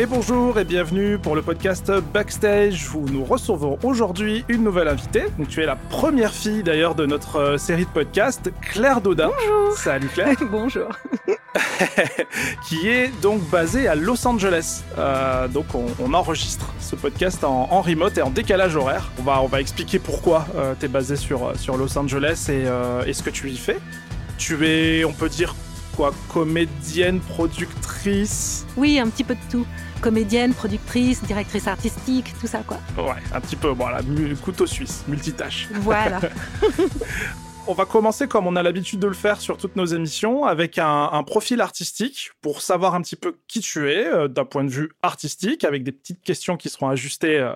Et bonjour et bienvenue pour le podcast Backstage où nous recevons aujourd'hui une nouvelle invitée. Donc tu es la première fille d'ailleurs de notre euh, série de podcasts, Claire Dodin. Bonjour. Salut Claire. Bonjour. qui est donc basée à Los Angeles. Euh, donc on, enregistre ce podcast en, remote et en décalage horaire. On va, on va expliquer pourquoi euh, tu es basée sur, sur Los Angeles et, et ce que tu y fais. Tu es, on peut dire quoi, comédienne, productrice? Oui, un petit peu de tout comédienne, productrice, directrice artistique, tout ça quoi. Ouais, un petit peu, voilà, couteau suisse, multitâche. Voilà. On va commencer comme on a l'habitude de le faire sur toutes nos émissions, avec un, profil artistique pour savoir un petit peu qui tu es euh, d'un point de vue artistique, avec des petites questions qui seront ajustées euh,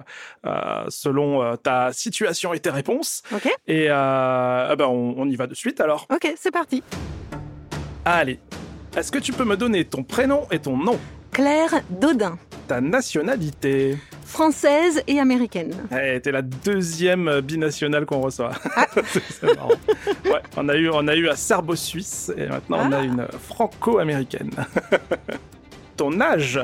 euh, selon ta situation et tes réponses. Ok. Et eh ben on, on y va de suite alors. Ok, c'est parti. Allez, est-ce que tu peux me donner ton prénom et ton nom? Claire Dodin. Ta nationalité Française et américaine. Eh, t'es la deuxième binationale qu'on reçoit. Ah. c'est marrant. Ouais, on a eu, on a eu un serbo-suisse et maintenant on a ah. une franco-américaine. Ton âge?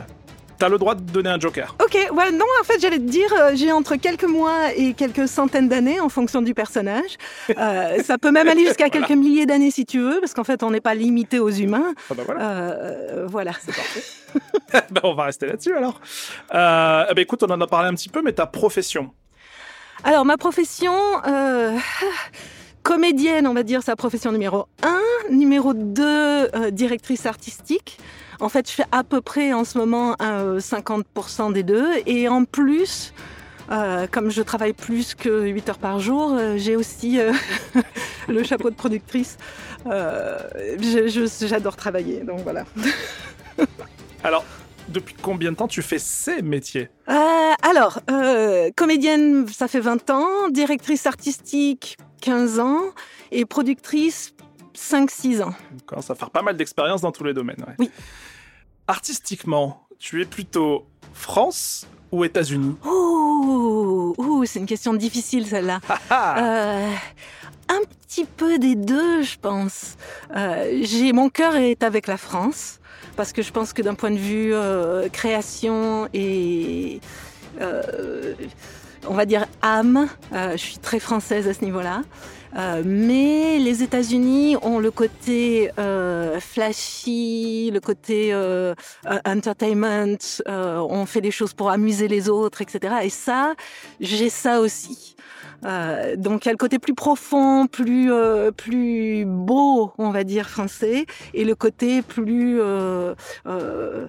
T'as le droit de donner un joker. Ok, ouais, non, en fait, j'allais te dire, euh, j'ai entre quelques mois et quelques centaines d'années en fonction du personnage. Euh, ça peut même aller jusqu'à quelques milliers d'années si tu veux, parce qu'en fait, on n'est pas limité aux humains. Ah bah voilà. Euh, voilà. C'est parfait. bah, on va rester là-dessus alors. Eh ben, écoute, on en a parlé un petit peu, mais ta profession Alors, ma profession comédienne, on va dire, sa profession numéro 1. Numéro 2, directrice artistique. En fait, je fais à peu près en ce moment 50% des deux. Et en plus, euh, comme je travaille plus que 8 heures par jour, euh, j'ai aussi euh, le chapeau de productrice. J'adore travailler, donc voilà. Alors, depuis combien de temps tu fais ces métiers? Alors, comédienne, ça fait 20 ans, directrice artistique, 15 ans, et productrice, 5-6 ans. Ça va faire pas mal d'expérience dans tous les domaines. Oui. Artistiquement, tu es plutôt France ou États-Unis? Ouh, c'est une question difficile celle-là. euh, un petit peu des deux, je pense. Euh, j'ai mon cœur est avec la France parce que je pense que d'un point de vue euh, création et euh, on va dire âme, je suis très française à ce niveau-là. Euh, mais les États-Unis ont le côté euh, flashy, le côté euh, entertainment, on fait des choses pour amuser les autres, etc. Et ça, j'ai ça aussi. Euh, donc il y a le côté plus profond, plus euh, plus beau, on va dire français, et le côté plus euh, euh,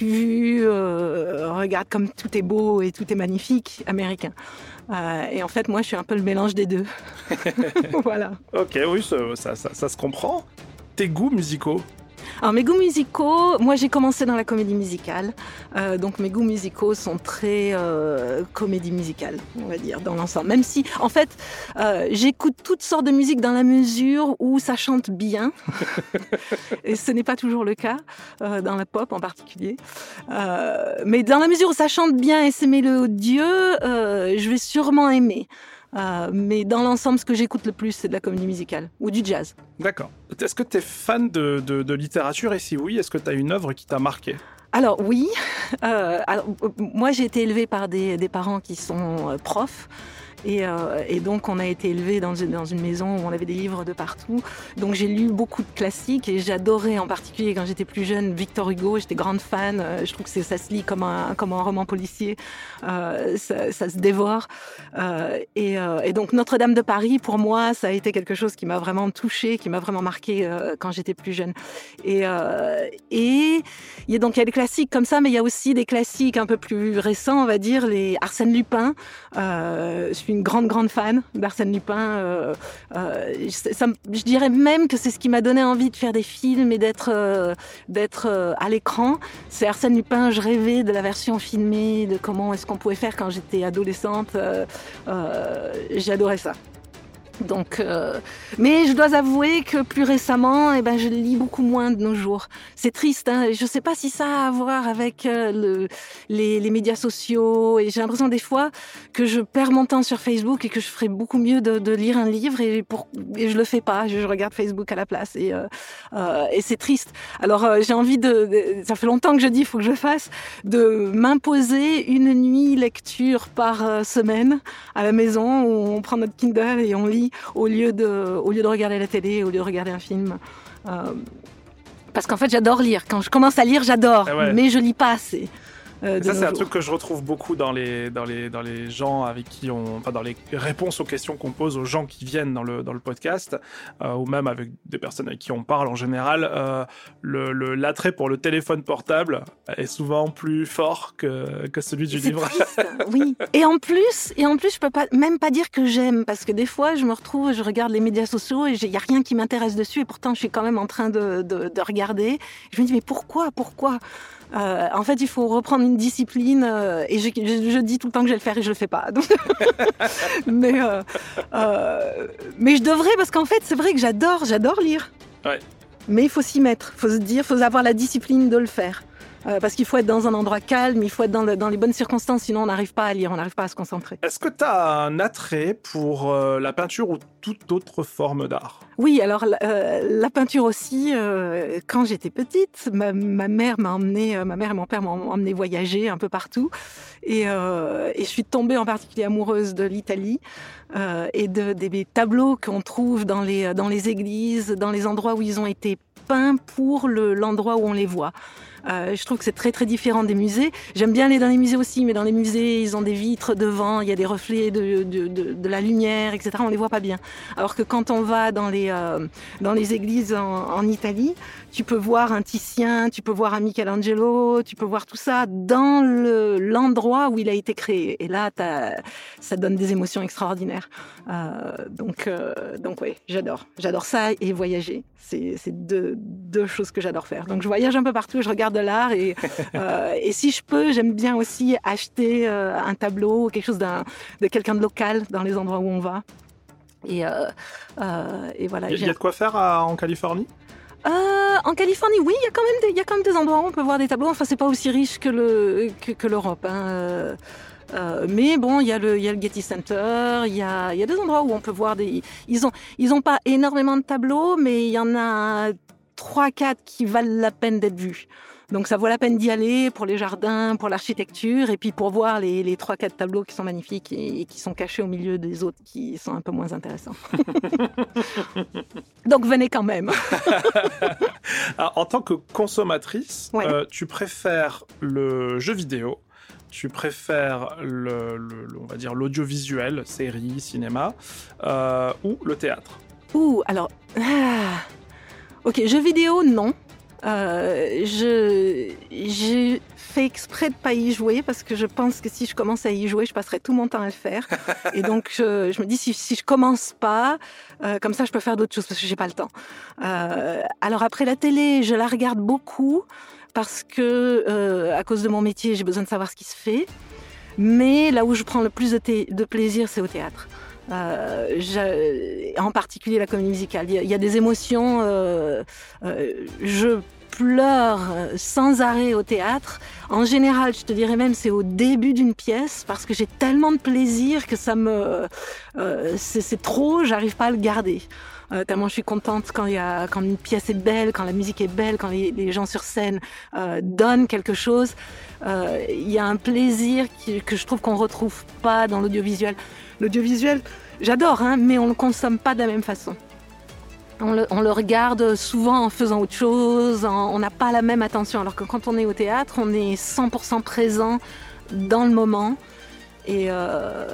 vu, regarde comme tout est beau et tout est magnifique américain. et en fait, moi, je suis un peu le mélange des deux. voilà. Ok, oui, ça, ça, ça se comprend. Tes goûts musicaux? Alors mes goûts musicaux, moi j'ai commencé dans la comédie musicale, euh, donc mes goûts musicaux sont très euh, comédie musicale, on va dire, dans l'ensemble. Même si, en fait, euh, j'écoute toutes sortes de musique dans la mesure où ça chante bien, et ce n'est pas toujours le cas dans la pop en particulier. Mais dans la mesure où ça chante bien et c'est mélodieux, je vais sûrement aimer. Euh, mais dans l'ensemble, ce que j'écoute le plus, c'est de la comédie musicale ou du jazz. D'accord. Est-ce que tu es fan de, de, littérature? Et si oui, est-ce que tu as une œuvre qui t'a marqué? Alors oui, euh, alors, moi j'ai été élevée par des, des parents qui sont euh, Euh, et, donc, on a été élevé dans une, maison où on avait des livres de partout. Donc, j'ai lu beaucoup de classiques et j'adorais en particulier quand j'étais plus jeune Victor Hugo. J'étais grande fan. Euh, je trouve que ça se lit comme un, comme un roman policier. Euh, ça, se dévore. Et, donc, Notre-Dame de Paris, pour moi, ça a été quelque chose qui m'a vraiment touchée, qui m'a vraiment marqué quand j'étais plus jeune. Et, il y donc il y a des classiques comme ça, mais il y a aussi des classiques un peu plus récents, on va dire, les Arsène Lupin. Une grande, grande fan d'Arsène Lupin. Euh, euh, je dirais même que c'est ce qui m'a donné envie de faire des films et d'être euh, d'être à l'écran. C'est Arsène Lupin, je rêvais de la version filmée, de comment est-ce qu'on pouvait faire quand j'étais adolescente. J'adorais ça. Donc, euh, mais je dois avouer que plus récemment, eh ben, je lis beaucoup moins de nos jours. C'est triste. Hein je ne sais pas si ça a à voir avec euh, le, les, médias sociaux. Et j'ai l'impression des fois que je perds mon temps sur Facebook et que je ferais beaucoup mieux de, lire un livre et, je le fais pas. Je, regarde Facebook à la place et, euh, euh c'est triste. Alors j'ai envie de, de, ça fait longtemps que je dis, il faut que je fasse, de m'imposer une nuit lecture par semaine à la maison où on prend notre Kindle et on lit au lieu de, au lieu de regarder la télé, au lieu de regarder un film. Euh, parce qu'en fait, j'adore lire. Quand je commence à lire, j'adore, ah mais je lis pas assez. Euh, ça, c'est un truc que je retrouve beaucoup dans les, dans les, dans les gens avec qui on. Enfin, dans les réponses aux questions qu'on pose aux gens qui viennent dans le, dans le podcast, euh, ou même avec des personnes avec qui on parle en général. Euh, le, l'attrait pour le téléphone portable est souvent plus fort que, que celui du livre. oui. Et en plus, et en plus, je peux pas, même pas dire que j'aime, parce que des fois, je me retrouve, je regarde les médias sociaux et il n'y a rien qui m'intéresse dessus, et pourtant, je suis quand même en train de, de, de regarder. Je me dis, mais pourquoi, pourquoi? Euh, en fait, il faut reprendre une discipline euh, et je, je, dis tout le temps que je vais le faire et je le fais pas. Donc, mais, euh, mais je devrais parce qu'en fait, c'est vrai que j'adore, j'adore lire. Ouais. Mais il faut s'y mettre, il faut se dire, il faut avoir la discipline de le faire. Euh, parce qu'il faut être dans un endroit calme, il faut être dans, dans les bonnes circonstances, sinon on n'arrive pas à lire, on n'arrive pas à se concentrer. Est-ce que tu as un attrait pour euh, la peinture ou toute autre forme d'art? Oui, alors euh, la peinture aussi. quand j'étais petite, ma, mère m'a emmené, ma mère et mon père m'ont emmené voyager un peu partout, et, et, je suis tombée en particulier amoureuse de l'Italie et de, des tableaux qu'on trouve dans les dans les églises, dans les endroits où ils ont été peints pour l'endroit où on les voit. Euh, je trouve que c'est très très différent des musées. J'aime bien aller dans les musées aussi, mais dans les musées, ils ont des vitres devant, il y a des reflets de, de, la lumière, etc. On les voit pas bien. Alors que quand on va dans les, euh, dans les églises en, en, Italie, tu peux voir un Titien, tu peux voir un Michelangelo, tu peux voir tout ça dans l'endroit où il a été créé. Et là, ça donne des émotions extraordinaires. Euh, donc, euh, donc oui, j'adore. J'adore ça et voyager. C'est deux, deux choses que j'adore faire. Donc je voyage un peu partout, je regarde de l'art et, euh, et si je peux, j'aime bien aussi acheter euh, un tableau ou quelque chose de quelqu'un de local dans les endroits où on va. Et, euh, euh et voilà. Il y a de quoi faire à, en Californie? Euh, en Californie, oui, il y a quand même des, il y a quand même des endroits où on peut voir des tableaux. Enfin, c'est pas aussi riche que le que, que l'Europe. Hein. Euh, euh mais bon, il y a le, il y a le Getty Center, il y a, y a des endroits où on peut voir des. Ils ont, ils ont pas énormément de tableaux, mais il y en a trois, quatre qui valent la peine d'être vus. Donc ça vaut la peine d'y aller pour les jardins, pour l'architecture, et puis pour voir les, les 3-4 tableaux qui sont magnifiques et, qui sont cachés au milieu des autres qui sont un peu moins intéressants. Donc venez quand même. en tant que consommatrice, euh, tu préfères le jeu vidéo tu préfères le, on va dire l'audiovisuel, série, cinéma, euh, ou le théâtre? Ouh, alors, ah. ok, jeu vidéo, non. Euh, je, j'ai fait exprès de pas y jouer parce que je pense que si je commence à y jouer, je passerai tout mon temps à le faire. Et donc, je, je me dis, si, si je commence pas, euh, comme ça, je peux faire d'autres choses parce que j'ai pas le temps. Euh, alors après la télé, je la regarde beaucoup parce que, euh, à cause de mon métier, j'ai besoin de savoir ce qui se fait. Mais là où je prends le plus de, de plaisir, c'est au théâtre. Euh, je, en particulier la comédie musicale. Il y y a des émotions. Euh, euh, je pleure sans arrêt au théâtre. En général, je te dirais même c'est au début d'une pièce parce que j'ai tellement de plaisir que ça me euh, c'est trop, j'arrive pas à le garder. Euh, tellement je suis contente quand y a quand une pièce est belle, quand la musique est belle, quand les, les gens sur scène euh, donnent quelque chose. Euh, il y a un plaisir qui, que je trouve qu'on retrouve pas dans l'audiovisuel. L'audiovisuel, j'adore, hein, mais on le consomme pas de la même façon. On le, on le, regarde souvent en faisant autre chose, en, on n'a pas la même attention, alors que quand on est au théâtre, on est 100% présent dans le moment. Et, euh,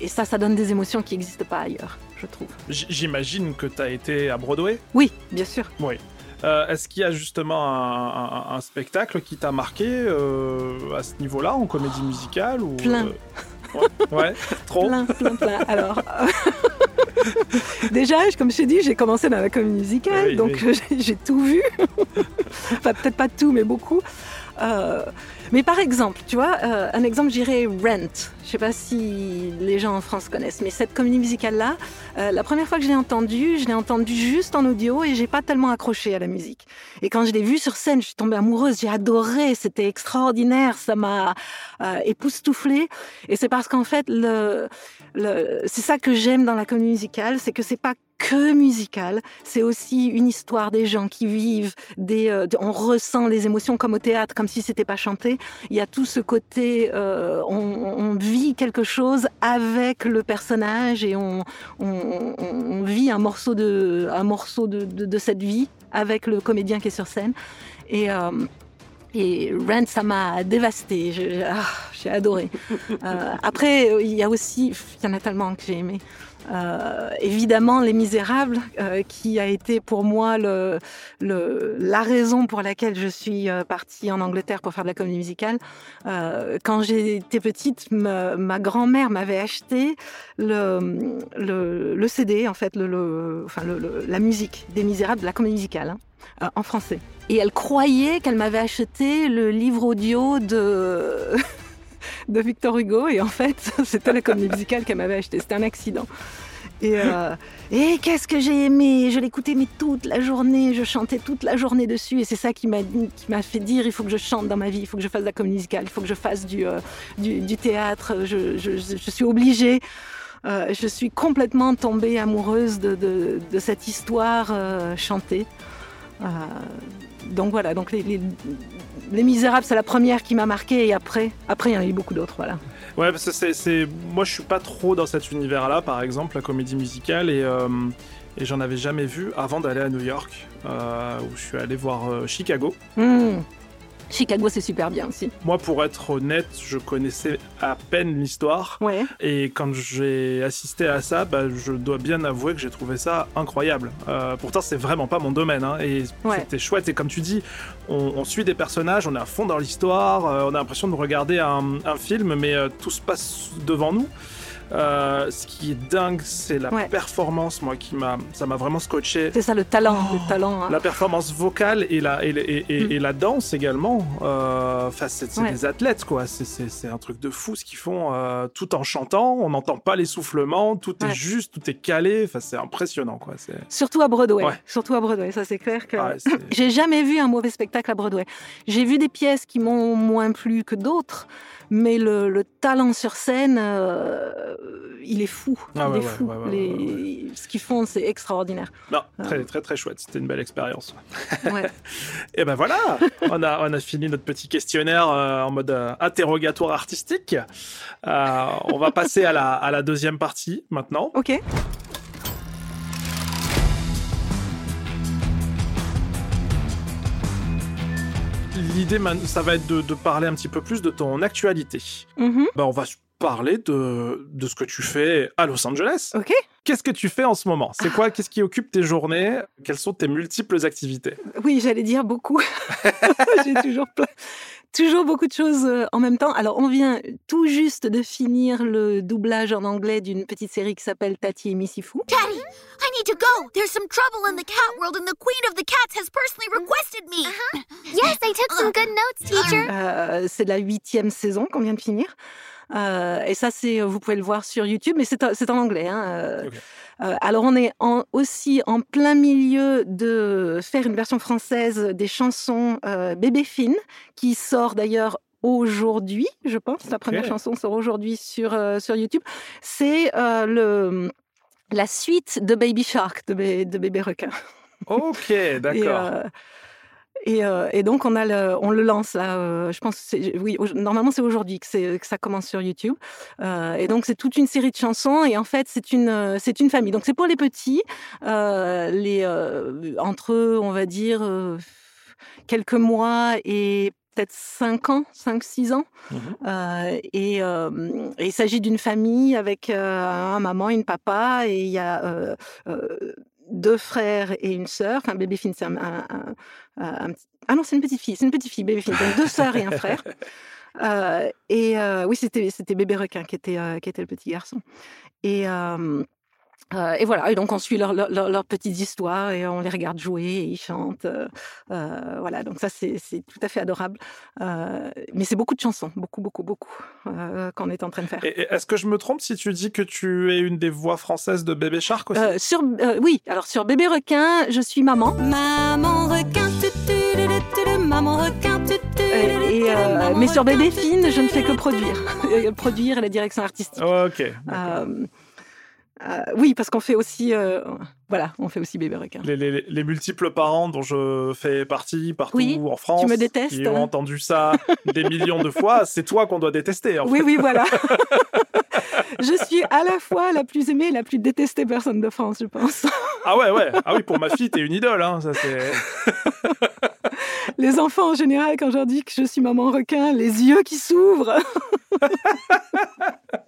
et, ça, ça donne des émotions qui n'existent pas ailleurs, je trouve. J'imagine que tu as été à Broadway? Oui, bien sûr. Oui. Euh, Est-ce qu'il y a justement un, un, un spectacle qui t'a marqué euh, à ce niveau-là, en comédie musicale ou, Plein. Euh, Ouais, trop. Plein, plein, plein. Alors, déjà, comme je t'ai dit, j'ai commencé dans la comédie musicale, oui, donc oui. j'ai tout vu. enfin, peut-être pas tout, mais beaucoup. Euh, Mais par exemple, tu vois, euh, un exemple, j'irais Rent. Je sais pas si les gens en France connaissent, mais cette comédie musicale-là, euh, la première fois que je l'ai entendue, je l'ai entendue juste en audio et j'ai pas tellement accroché à la musique. Et quand je l'ai vue sur scène, je suis tombée amoureuse, j'ai adoré, c'était extraordinaire, ça m'a euh, époustouflée. Et c'est parce qu'en fait, le, le, c'est ça que j'aime dans la comédie musicale, c'est que c'est pas que musical, c'est aussi une histoire des gens qui vivent, des, euh, on ressent les émotions comme au théâtre, comme si c'était pas chanté. Il y a tout ce côté, euh, on, vit quelque chose avec le personnage et on, on, vit un morceau de, un morceau de, cette vie avec le comédien qui est sur scène. Et euh, et Rent, ça m'a dévasté. J'ai ah, adoré. Euh, après, il y a aussi, il y en a tellement que j'ai aimé. Euh, évidemment, Les Misérables, euh, qui a été pour moi le, le, la raison pour laquelle je suis partie en Angleterre pour faire de la comédie musicale. Quand j'étais petite, ma, grand-mère m'avait acheté le, le, CD, en fait, enfin, la musique des Misérables, de la comédie musicale, hein, en français. Et elle croyait qu'elle m'avait acheté le livre audio de... Victor Hugo et en fait c'était la comédie musicale qu'elle m'avait acheté. C'était un accident. Et, euh, qu'est-ce que j'ai aimé? Je l'écoutais toute la journée, je chantais toute la journée dessus et c'est ça qui m'a fait dire il faut que je chante dans ma vie, il faut que je fasse de la comédie musicale, il faut que je fasse du euh, théâtre. Je, suis obligée. Euh, je suis complètement tombée amoureuse de, cette histoire euh, chantée. Euh, donc voilà, donc les, les, les Misérables, c'est la première qui m'a marqué et après, après il y en a eu beaucoup d'autres, voilà. Ouais, parce que c'est, c'est, moi je suis pas trop dans cet univers-là, par exemple, la comédie musicale, et, euh, et j'en avais jamais vu avant d'aller à New York, euh, où je suis allé voir euh, Chicago. Mmh. Chicago, c'est super bien aussi. Moi, pour être honnête, je connaissais à peine l'histoire. Ouais. Et quand j'ai assisté à ça, bah, je dois bien avouer que j'ai trouvé ça incroyable. Euh, pourtant, c'est vraiment pas mon domaine. Hein, et ouais. c'était chouette. Et comme tu dis, on, on, suit des personnages, on est à fond dans l'histoire, euh, on a l'impression de regarder un, un film, mais euh, tout se passe devant nous. Euh, ce qui est dingue, c'est la ouais. performance, moi, qui m'a, ça m'a vraiment scotché. C'est ça, le talent, oh, le talent. Hein. La performance vocale et la et, et, et, mm. et la danse également. Euh, enfin, c'est, ouais. des athlètes, quoi. C'est, un truc de fou ce qu'ils font, euh, tout en chantant. On n'entend pas l'essoufflement, tout ouais. est juste, tout est calé. Enfin, c'est impressionnant, quoi. Surtout à Broadway. Surtout à Broadway, ça c'est clair que. J'ai jamais vu un mauvais spectacle à Broadway. J'ai vu des pièces qui m'ont moins plu que d'autres mais le, le, talent sur scène, euh, il est fou. Ah, il ouais, est fou. Ouais, ouais, Les... Ce qu'ils font, c'est extraordinaire. Non, très, très, très chouette. C'était une belle expérience. Et ben voilà, on a, on a fini notre petit questionnaire euh, en mode euh, interrogatoire artistique. Euh, on va passer à la, à la deuxième partie maintenant. Ok. L'idée, ça va être de, de, parler un petit peu plus de ton actualité. Mm-hmm. Bah, on va parler de, de ce que tu fais à Los Angeles. Ok. Qu'est-ce que tu fais en ce moment? C'est quoi? Qu'est-ce qui occupe tes journées? Quelles sont tes multiples activités? Oui, j'allais dire beaucoup. J'ai toujours plein toujours beaucoup de choses euh, en même temps. Alors, on vient tout juste de finir le doublage en anglais d'une petite série qui s'appelle Tati et Missy Fou. Daddy, I need to go. There's some trouble in the cat world and the queen of the cats has personally requested me. Uh-huh. Yes, I took some good notes, teacher. Euh, c'est la huitième saison qu'on vient de finir. Euh, et ça, c'est, vous pouvez le voir sur YouTube, mais c'est, en anglais. Hein. Okay. Euh, alors, on est en, aussi en plein milieu de faire une version française des chansons euh, Bébé Fine, qui sort d'ailleurs aujourd'hui, je pense. La première chanson sort aujourd'hui sur, euh, sur YouTube. C'est le, la suite de Baby Shark, de, de Bébé Requin. Ok, d'accord. Et, euh, et, donc on a le, on le lance là. Euh, je pense, oui, normalement c'est aujourd'hui que, ça commence sur YouTube. Euh, et donc c'est toute une série de chansons. Et en fait c'est une, c'est une famille. Donc c'est pour les petits, les entre on va dire quelques mois et peut-être 5 ans, 5-6 ans. Mmh. Euh, et, euh, et, il s'agit d'une famille avec euh, un maman, une papa, et il y a deux frères et une sœur. Enfin, bébé Finn, c'est un, un, un, Ah non, c'est une petite fille, c'est une petite fille, bébé Finn. Donc deux sœurs et un frère. Euh, et euh, oui, c'était bébé requin qui était euh, qui était le petit garçon. Et Euh, et voilà, et donc on suit leurs leur, leur, leur petites histoires et on les regarde jouer et ils chantent. Euh, euh, voilà, donc ça c'est tout à fait adorable. Euh, mais c'est beaucoup de chansons, beaucoup, beaucoup, beaucoup euh, qu'on est en train de faire. Est-ce que je me trompe si tu dis que tu es une des voix françaises de Bébé Shark aussi? Euh, sur, euh, oui, alors sur Bébé requin, je suis maman. Maman requin, tu, tu, tu, maman requin, Euh, et, euh, mais sur Bébé fine, je ne fais que produire, produire la direction artistique. Ok. Euh, oui, parce qu'on fait aussi, euh, voilà, on fait aussi bébé requin. Les, les, les, multiples parents dont je fais partie partout oui, en France, tu me détestes, qui ont entendu ça des millions de fois, c'est toi qu'on doit détester. En oui, fait. oui, voilà. je suis à la fois la plus aimée et la plus détestée personne de France, je pense. ah ouais, ouais. Ah oui, pour ma fille, t'es une idole. Hein. Ça, c'est... les enfants en général, quand je leur dis que je suis maman requin, les yeux qui s'ouvrent.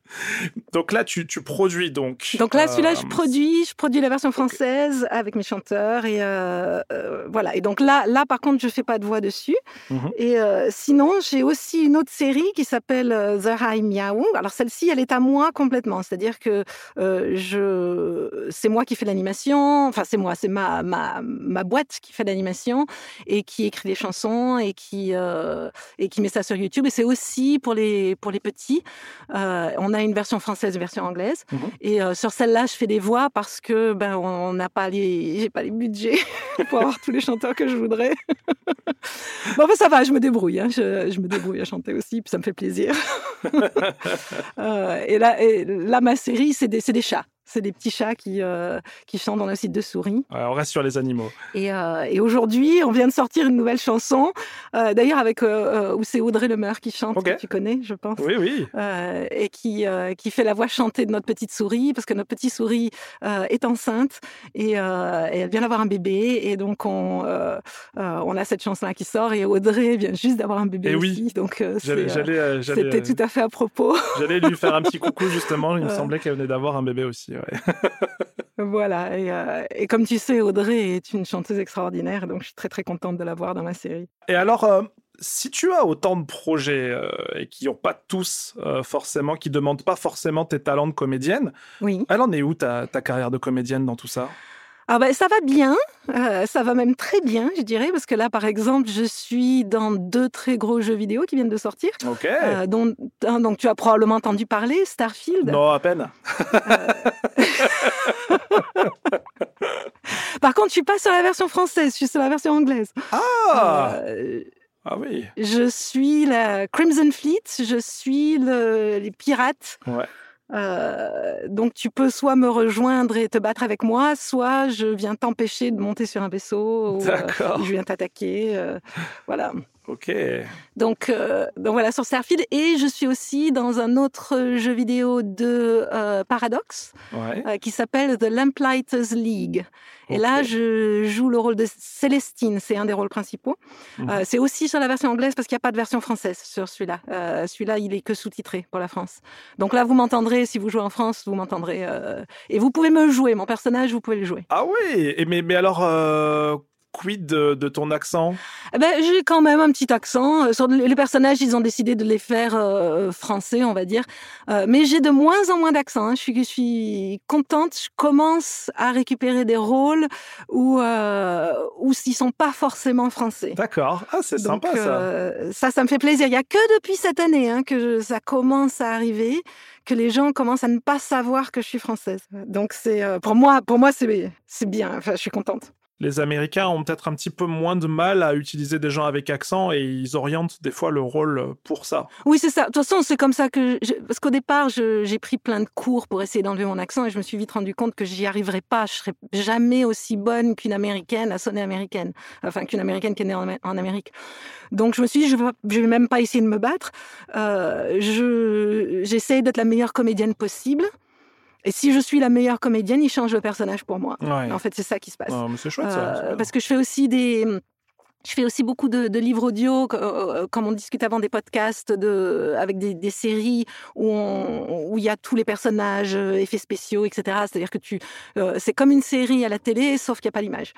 donc là, tu, tu, produis donc. Donc là, celui-là, euh... je produis, je produis la version française okay. avec mes chanteurs et euh, euh, voilà. Et donc là, là, par contre, je fais pas de voix dessus. Mm -hmm. Et euh, sinon, j'ai aussi une autre série qui s'appelle euh, The High Meow. Alors celle-ci, elle est à moi complètement. C'est-à-dire que euh, je, c'est moi qui fais l'animation. Enfin, c'est moi, c'est ma, ma ma boîte qui fait l'animation et qui écrit les chansons et qui euh, et qui met ça sur YouTube. Et c'est aussi pour les pour les petits. on a une version française, une version anglaise. Mhm. Mm -hmm. Et euh, sur celle-là, je fais des voix parce que ben on n'a pas les, j'ai pas les budgets pour avoir tous les chanteurs que je voudrais. bon, ben, ça va, je me débrouille. Hein. Je, je, me débrouille à chanter aussi, puis ça me fait plaisir. euh, et là, et là, ma série, c'est des, des chats. C'est des petits chats qui, euh, qui chantent dans le site de souris. Ouais, on reste sur les animaux. Et, euh, et aujourd'hui, on vient de sortir une nouvelle chanson, euh, d'ailleurs avec où c'est Audrey Lemaire qui chante, okay. que tu connais, je pense. Oui, oui. et qui, qui fait la voix chantée de notre petite souris, parce que notre petite souris est enceinte et, et, elle vient d'avoir un bébé. Et donc, on, on a cette chanson-là qui sort et Audrey vient juste d'avoir un bébé et aussi. Oui. Donc, c'était tout à fait à propos. J'allais lui faire un petit coucou, justement. Il me semblait qu'elle venait d'avoir un bébé aussi. Ouais. Voilà, et, euh, et, comme tu sais, Audrey est une chanteuse extraordinaire, donc je suis très très contente de la voir dans ma série. Et alors, euh, si tu as autant de projets euh, et qui n'ont pas tous forcément, qui demandent pas forcément tes talents de comédienne, oui. elle en est où ta, ta carrière de comédienne dans tout ça? Ah ben, ça va bien, euh, ça va même très bien, je dirais, parce que là, par exemple, je suis dans deux très gros jeux vidéo qui viennent de sortir. Ok. Euh, dont, donc, tu as probablement entendu parler, Starfield. Non, à peine. par contre, je suis pas sur la version française, je suis sur la version anglaise. Ah. Euh, ah oui. Je suis la Crimson Fleet, je suis le, les pirates. Ouais. Euh, donc tu peux soit me rejoindre et te battre avec moi, soit je viens t'empêcher de monter sur un vaisseau, ou euh, je viens t'attaquer, euh, voilà. Ok. Donc, euh, donc voilà sur Starfield et je suis aussi dans un autre jeu vidéo de Paradox ouais. qui s'appelle The Lamplighters League. Et là, je joue le rôle de Célestine, c'est un des rôles principaux. Mmh. Euh, c'est aussi sur la version anglaise parce qu'il n'y a pas de version française sur celui-là. Euh, celui-là, il est que sous-titré pour la France. Donc là, vous m'entendrez, si vous jouez en France, vous m'entendrez. Euh, et vous pouvez me jouer, mon personnage, vous pouvez le jouer. Ah oui, et mais, mais alors, euh, quid de, de, ton accent? Eh ben, J'ai quand même un petit accent. Sur les personnages, ils ont décidé de les faire euh, français, on va dire. Euh, mais j'ai de moins en moins d'accent. Hein. Je, suis, je suis contente. Je commence à récupérer des rôles où, euh, où ils sont pas forcément français. D'accord. Ah, c'est sympa ça. ça, ça me fait plaisir. Il y a que depuis cette année hein, que je, ça commence à arriver que les gens commencent à ne pas savoir que je suis française. Donc c'est pour moi, pour moi c'est c'est bien. Enfin, je suis contente les Américains ont peut-être un petit peu moins de mal à utiliser des gens avec accent et ils orientent des fois le rôle pour ça. Oui, c'est ça. De toute façon, c'est comme ça que... Parce qu'au départ, j'ai pris plein de cours pour essayer d'enlever mon accent et je me suis vite rendu compte que j'y arriverais pas. Je serais jamais aussi bonne qu'une Américaine à sonner américaine. Enfin, qu'une Américaine qui est née en, Amérique. Donc, je me suis dit, je vais, vais même pas essayer de me battre. Euh, J'essaie d'être la meilleure comédienne possible. Et si je suis la meilleure comédienne, il change le personnage pour moi. Ouais. En fait, c'est ça qui se passe. Oh, c'est chouette, ça. Euh, parce que je fais aussi des. Je fais aussi beaucoup de, de livres audio, comme on discute avant des podcasts, de, avec des, des séries où, il y a tous les personnages, effets spéciaux, etc. C'est-à-dire que tu, euh, c'est comme une série à la télé, sauf qu'il n'y a pas l'image.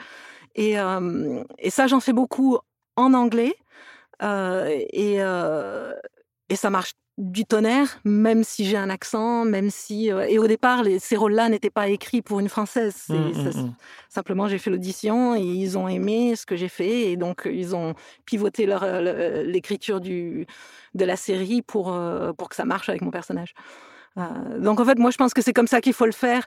Et, euh, et ça, j'en fais beaucoup en anglais. Euh, et, et ça marche du tonnerre, même si j'ai un accent, même si... euh, et au départ, les, ces rôles-là n'étaient pas écrits pour une Française. C'est- Mm, ça- mm, mm. Simplement, j'ai fait l'audition et ils ont aimé ce que j'ai fait. Et donc, euh, ils ont pivoté euh, l'écriture du, de la série pour, pour que ça marche avec mon personnage. Euh, donc, en fait, moi, je pense que c'est comme ça qu'il faut le faire.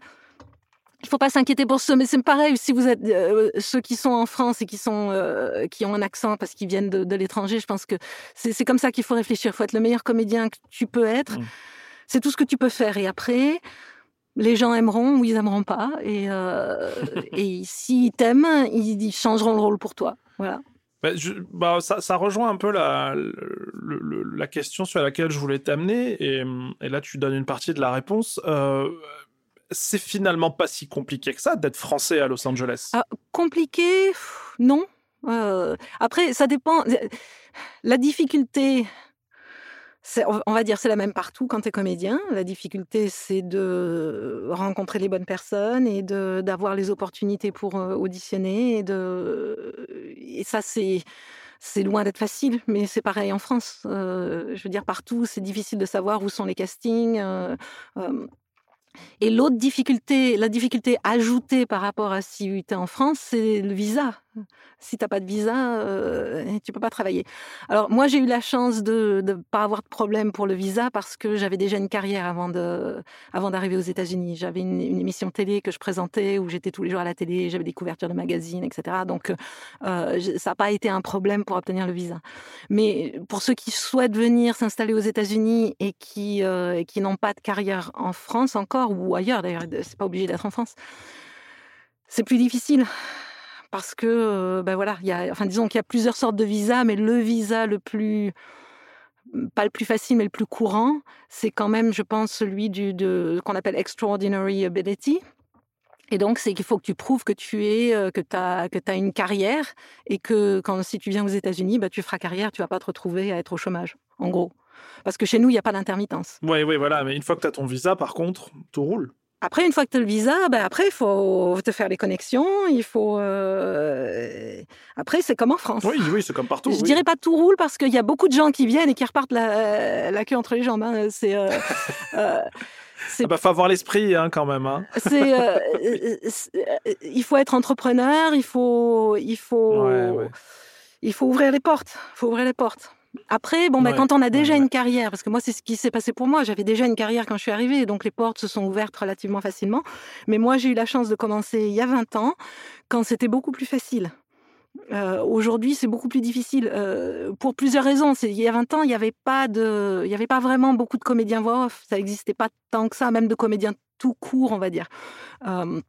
Il faut pas s'inquiéter pour ça, mais c'est pareil. Si vous êtes euh, ceux qui sont en France et qui sont euh, qui ont un accent parce qu'ils viennent de, de l'étranger, je pense que c'est comme ça qu'il faut réfléchir. Il faut être le meilleur comédien que tu peux être. Mm. C'est tout ce que tu peux faire. Et après, les gens aimeront ou ils aimeront pas. Et, euh, et s'ils t'aiment, ils, ils changeront le rôle pour toi. Voilà. Bah, je- bah, ça, ça rejoint un peu la, le- le- la question sur laquelle je voulais t'amener, et, et là tu donnes une partie de la réponse. Euh, c'est finalement pas si compliqué que ça d'être français à Los Angeles. Ah, Compliqué, non. Euh, après, ça dépend. La difficulté, on va dire c'est la même partout quand tu es comédien. La difficulté, c'est de rencontrer les bonnes personnes et d'avoir les opportunités pour euh, auditionner. Et, ça, c'est loin d'être facile, mais c'est pareil en France. Euh, je veux dire, partout, c'est difficile de savoir où sont les castings. euh, euh, et l'autre difficulté, la difficulté ajoutée par rapport à es en France, c'est le visa. Si tu n'as pas de visa, euh, tu peux pas travailler. Alors moi, j'ai eu la chance de ne pas avoir de problème pour le visa parce que j'avais déjà une carrière avant de, avant d'arriver aux États-Unis. J'avais une, une émission télé que je présentais où j'étais tous les jours à la télé, j'avais des couvertures de magazines, etc. Donc euh, je- ça n'a pas été un problème pour obtenir le visa. Mais pour ceux qui souhaitent venir s'installer aux États-Unis et qui, euh, qui n'ont pas de carrière en France encore ou ailleurs, d'ailleurs, c'est pas obligé d'être en France, c'est plus difficile parce que, euh, ben voilà, il y a, enfin disons qu'il y a plusieurs sortes de visas, mais le visa le plus pas le plus facile, mais le plus courant, c'est quand même, je pense, celui de, qu'on appelle extraordinary ability. Et donc, c'est qu'il faut que tu prouves que tu es, euh, que tu as, que as une carrière et que quand, si tu viens aux États-Unis, bah, tu feras carrière, tu vas pas te retrouver à être au chômage, en gros. Parce que chez nous, il n'y a pas d'intermittence. Oui, oui, voilà. Mais une fois que tu as ton visa, par contre, tout roule. Après, une fois que tu as le visa, ben après, il faut te faire les connexions. Il faut. euh, Après, c'est comme en France. Oui, oui, c'est comme partout. Je oui. dirais pas tout roule parce qu'il y a beaucoup de gens qui viennent et qui repartent la, la queue entre les jambes. hein. C'est. euh, euh, c'est Ah bah, faut avoir l'esprit hein, quand même. Hein. c'est, il faut être entrepreneur, il faut, il faut, Ouais, ouais. il faut ouvrir les portes. Il faut ouvrir les portes. Après, bon, bah, Ouais, quand on a déjà ouais, ouais. une carrière, parce que moi, c'est ce qui s'est passé pour moi. J'avais déjà une carrière quand je suis arrivée, donc les portes se sont ouvertes relativement facilement. Mais moi, j'ai eu la chance de commencer il y a 20 ans, quand c'était beaucoup plus facile. Euh, Aujourd'hui, c'est beaucoup plus difficile euh, pour plusieurs raisons. Il y a 20 ans, il n'y avait pas de, il y avait pas vraiment beaucoup de comédiens voix off. Ça n'existait pas tant que ça, même de comédiens tout court, on va dire. Euh,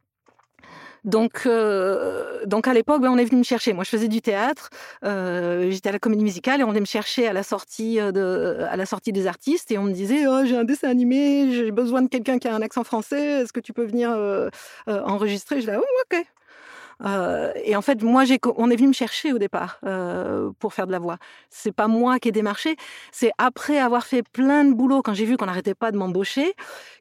donc, euh, donc à l'époque, ben, on est venu me chercher. Moi, je faisais du théâtre. euh, J'étais à la comédie musicale et on venait me chercher à la sortie euh, de, à la sortie des artistes et on me disait oh, j'ai un dessin animé, j'ai besoin de quelqu'un qui a un accent français. Est-ce que tu peux venir euh, euh, enregistrer? Je dis oh, ok. Euh, et en fait, moi, j'ai, on est venu me chercher au départ euh, pour faire de la voix. C'est pas moi qui ai démarché. C'est après avoir fait plein de boulots, quand j'ai vu qu'on n'arrêtait pas de m'embaucher,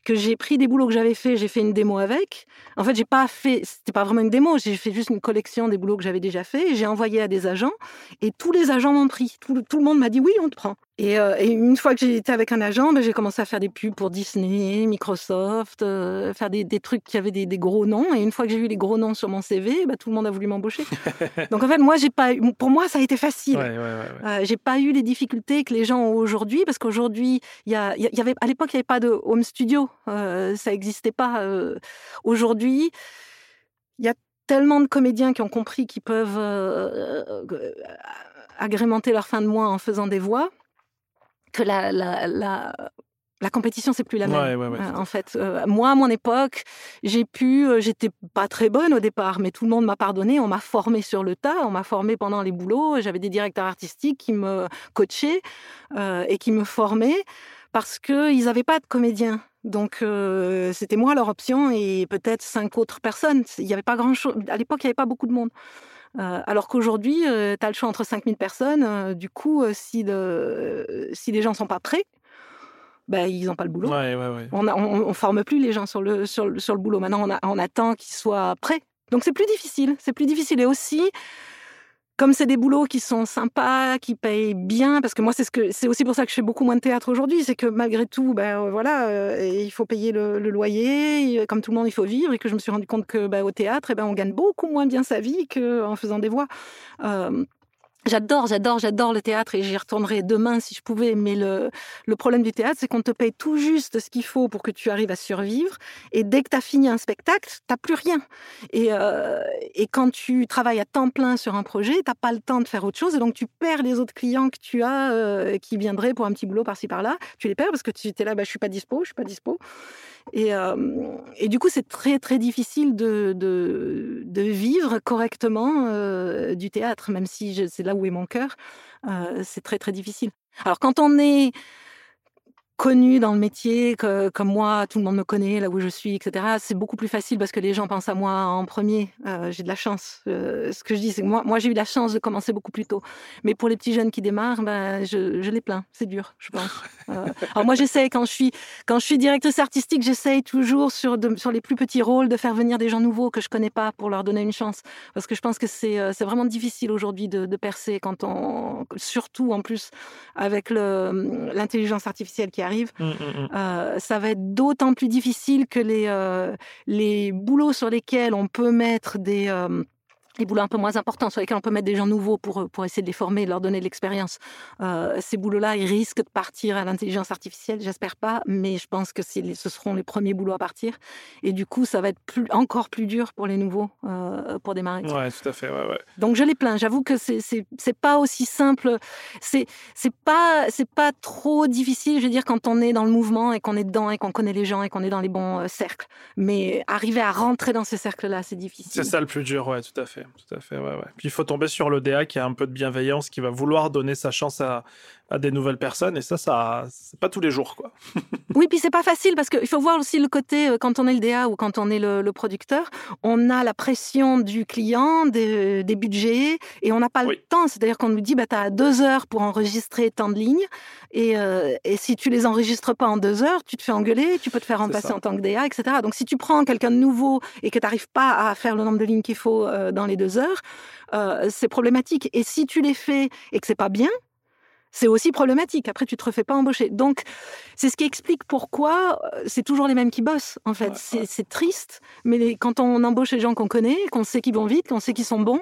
que j'ai pris des boulots que j'avais fait, j'ai fait une démo avec. En fait, j'ai pas fait, c'était pas vraiment une démo, j'ai fait juste une collection des boulots que j'avais déjà fait. J'ai envoyé à des agents et tous les agents m'ont pris. Tout le monde m'a dit oui, on te prend. Et, euh, et une fois que j'ai été avec un agent, ben, j'ai commencé à faire des pubs pour Disney, Microsoft, euh, faire des, des trucs qui avaient des, des gros noms. Et une fois que j'ai eu les gros noms sur mon CV, ben, tout le monde a voulu m'embaucher. Donc en fait, moi, j'ai pas, eu- pour moi, ça a été facile. Ouais, ouais. Euh, j'ai pas eu les difficultés que les gens ont aujourd'hui parce qu'aujourd'hui, il y, a- y avait à l'époque il n'y avait pas de home studio, ça n'existait pas. aujourd'hui, il y a tellement de comédiens qui ont compris qu'ils peuvent agrémenter leur fin de mois en faisant des voix que la, la, la, la compétition c'est plus la même. Ouais, ouais, ouais, Euh, en fait, euh, moi à mon époque, j'ai pu, euh, j'étais pas très bonne au départ, mais tout le monde m'a pardonné. On m'a formé sur le tas, on m'a formé pendant les boulots. J'avais des directeurs artistiques qui me coachaient euh, et qui me formaient parce qu'ils n'avaient pas de comédien. Donc c'était moi leur option et peut-être cinq autres personnes. Il n'y avait pas grand chose. À l'époque, il n'y avait pas beaucoup de monde. Euh, alors qu'aujourd'hui, tu as le choix entre 5000 personnes. Euh, du coup, euh, si, si les gens sont pas prêts, ben, ils n'ont pas le boulot. Ouais, ouais, ouais. On ne forme plus les gens sur le, sur sur le boulot. Maintenant, on, a- on attend qu'ils soient prêts. Donc, c'est plus difficile. C'est plus difficile. Et aussi, comme c'est des boulots qui sont sympas, qui payent bien, parce que moi c'est ce que c'est aussi pour ça que je fais beaucoup moins de théâtre aujourd'hui, c'est que malgré tout, ben euh, voilà, euh, il faut payer le, loyer, comme tout le monde, il faut vivre, et que je me suis rendu compte que ben, au théâtre, eh ben, on gagne beaucoup moins bien sa vie qu'en faisant des voix. Euh, J'adore, j'adore, j'adore le théâtre et j'y retournerai demain si je pouvais. Mais le, le problème du théâtre, c'est qu'on te paye tout juste ce qu'il faut pour que tu arrives à survivre. Et dès que tu as fini un spectacle, tu n'as plus rien. Et, euh, et quand tu travailles à temps plein sur un projet, tu n'as pas le temps de faire autre chose. Et donc, tu perds les autres clients que tu as euh, qui viendraient pour un petit boulot par-ci par-là. Tu les perds parce que tu étais là, bah, je suis pas dispo, je suis pas dispo. Et, du coup, c'est très très difficile de, de, de vivre correctement du théâtre, même si c'est là où est mon cœur. C'est très très difficile. Alors quand on est connu dans le métier, que, comme moi, tout le monde me connaît là où je suis, etc. C'est beaucoup plus facile parce que les gens pensent à moi en premier. Euh, j'ai de la chance. Euh, ce que je dis, c'est que moi, moi j'ai eu la chance de commencer beaucoup plus tôt. Mais pour les petits jeunes qui démarrent, ben, je, les plains. C'est dur, je pense. Euh, alors moi, j'essaie quand je suis quand je suis directrice artistique, j'essaye toujours sur sur les plus petits rôles de faire venir des gens nouveaux que je connais pas pour leur donner une chance. Parce que je pense que c'est c'est vraiment difficile aujourd'hui de, percer quand on, surtout en plus avec l'intelligence artificielle qui a arrive, mmh, mmh, mmh. Euh, ça va être d'autant plus difficile que les, euh, les boulots sur lesquels on peut mettre des, euh, les boulots un peu moins importants sur lesquels on peut mettre des gens nouveaux pour, pour essayer de les former, de leur donner de l'expérience. Euh, ces boulots-là, ils risquent de partir à l'intelligence artificielle, j'espère pas, mais je pense que ce seront les premiers boulots à partir. Et du coup, ça va être plus, encore plus dur pour les nouveaux euh, pour démarrer. Ouais, tout à fait. Ouais, ouais. Donc je les plains. J'avoue que c'est pas aussi simple. C'est pas pas trop difficile. Je veux dire quand on est dans le mouvement et qu'on est dedans et qu'on connaît les gens et qu'on est dans les bons euh, cercles. Mais arriver à rentrer dans ces cercles-là, c'est difficile. C'est ça le plus dur, ouais, tout à fait tout à fait. Ouais, ouais. Puis il faut tomber sur le qui a un peu de bienveillance, qui va vouloir donner sa chance à, à des nouvelles personnes. Et ça, ça c'est pas tous les jours, quoi. oui, puis c'est pas facile parce qu'il faut voir aussi le côté euh, quand on est le DA ou quand on est le, producteur, on a la pression du client, des, des budgets, et on n'a pas le temps. C'est-à-dire qu'on nous dit, bah, tu as deux heures pour enregistrer tant de lignes, et, euh, et, si tu les enregistres pas en deux heures, tu te fais engueuler, tu peux te faire remplacer en tant que DA, etc. Donc si tu prends quelqu'un de nouveau et que tu n'arrives pas à faire le nombre de lignes qu'il faut euh, dans les deux heures, c'est problématique. Et si tu les fais et que c'est pas bien, c'est aussi problématique. Après, tu te refais pas embaucher. Donc, c'est ce qui explique pourquoi euh, c'est toujours les mêmes qui bossent, en fait. c'est triste, mais quand on embauche les gens qu'on connaît, qu'on sait qu'ils vont vite, qu'on sait qu'ils sont bons,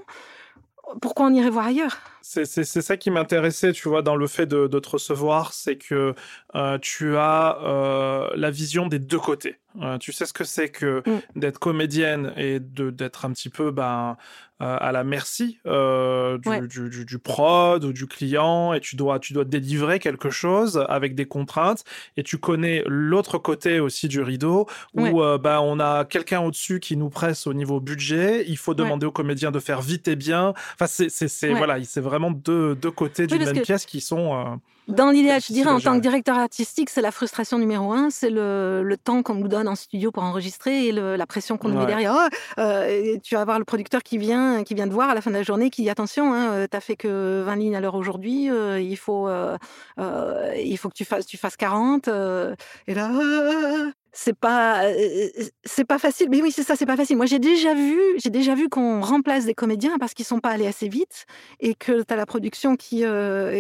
pourquoi on irait voir ailleurs? C'est ça qui m'intéressait, tu vois, dans le fait de, te recevoir, c'est que euh, tu as euh, la vision des deux côtés. Tu sais ce que c'est que mm. d'être comédienne et d'être un petit peu ben, euh, à la merci euh, du, du, du, prod ou du client et tu dois, tu dois délivrer quelque chose avec des contraintes et tu connais l'autre côté aussi du rideau où euh, bah, on a quelqu'un au-dessus qui nous presse au niveau budget, il faut demander aux comédiens de faire vite et bien. Enfin, c'est voilà, c'est vraiment deux, deux côtés d'une même pièce qui sont dans l'idéal, je dirais, en tant que directeur artistique, c'est la frustration numéro un, c'est le, le, temps qu'on nous donne en studio pour enregistrer et le, la pression qu'on nous met derrière. Oh, euh, tu vas avoir le producteur qui vient, qui vient te voir à la fin de la journée, qui dit attention, hein, euh, t'as fait que 20 lignes à l'heure aujourd'hui, euh, il faut, euh, il faut que tu fasses, tu fasses 40. et là, c'est pas c'est pas facile. Mais oui c'est ça c'est pas facile. Moi j'ai déjà vu j'ai déjà vu qu'on remplace des comédiens parce qu'ils sont pas allés assez vite et que tu as la production qui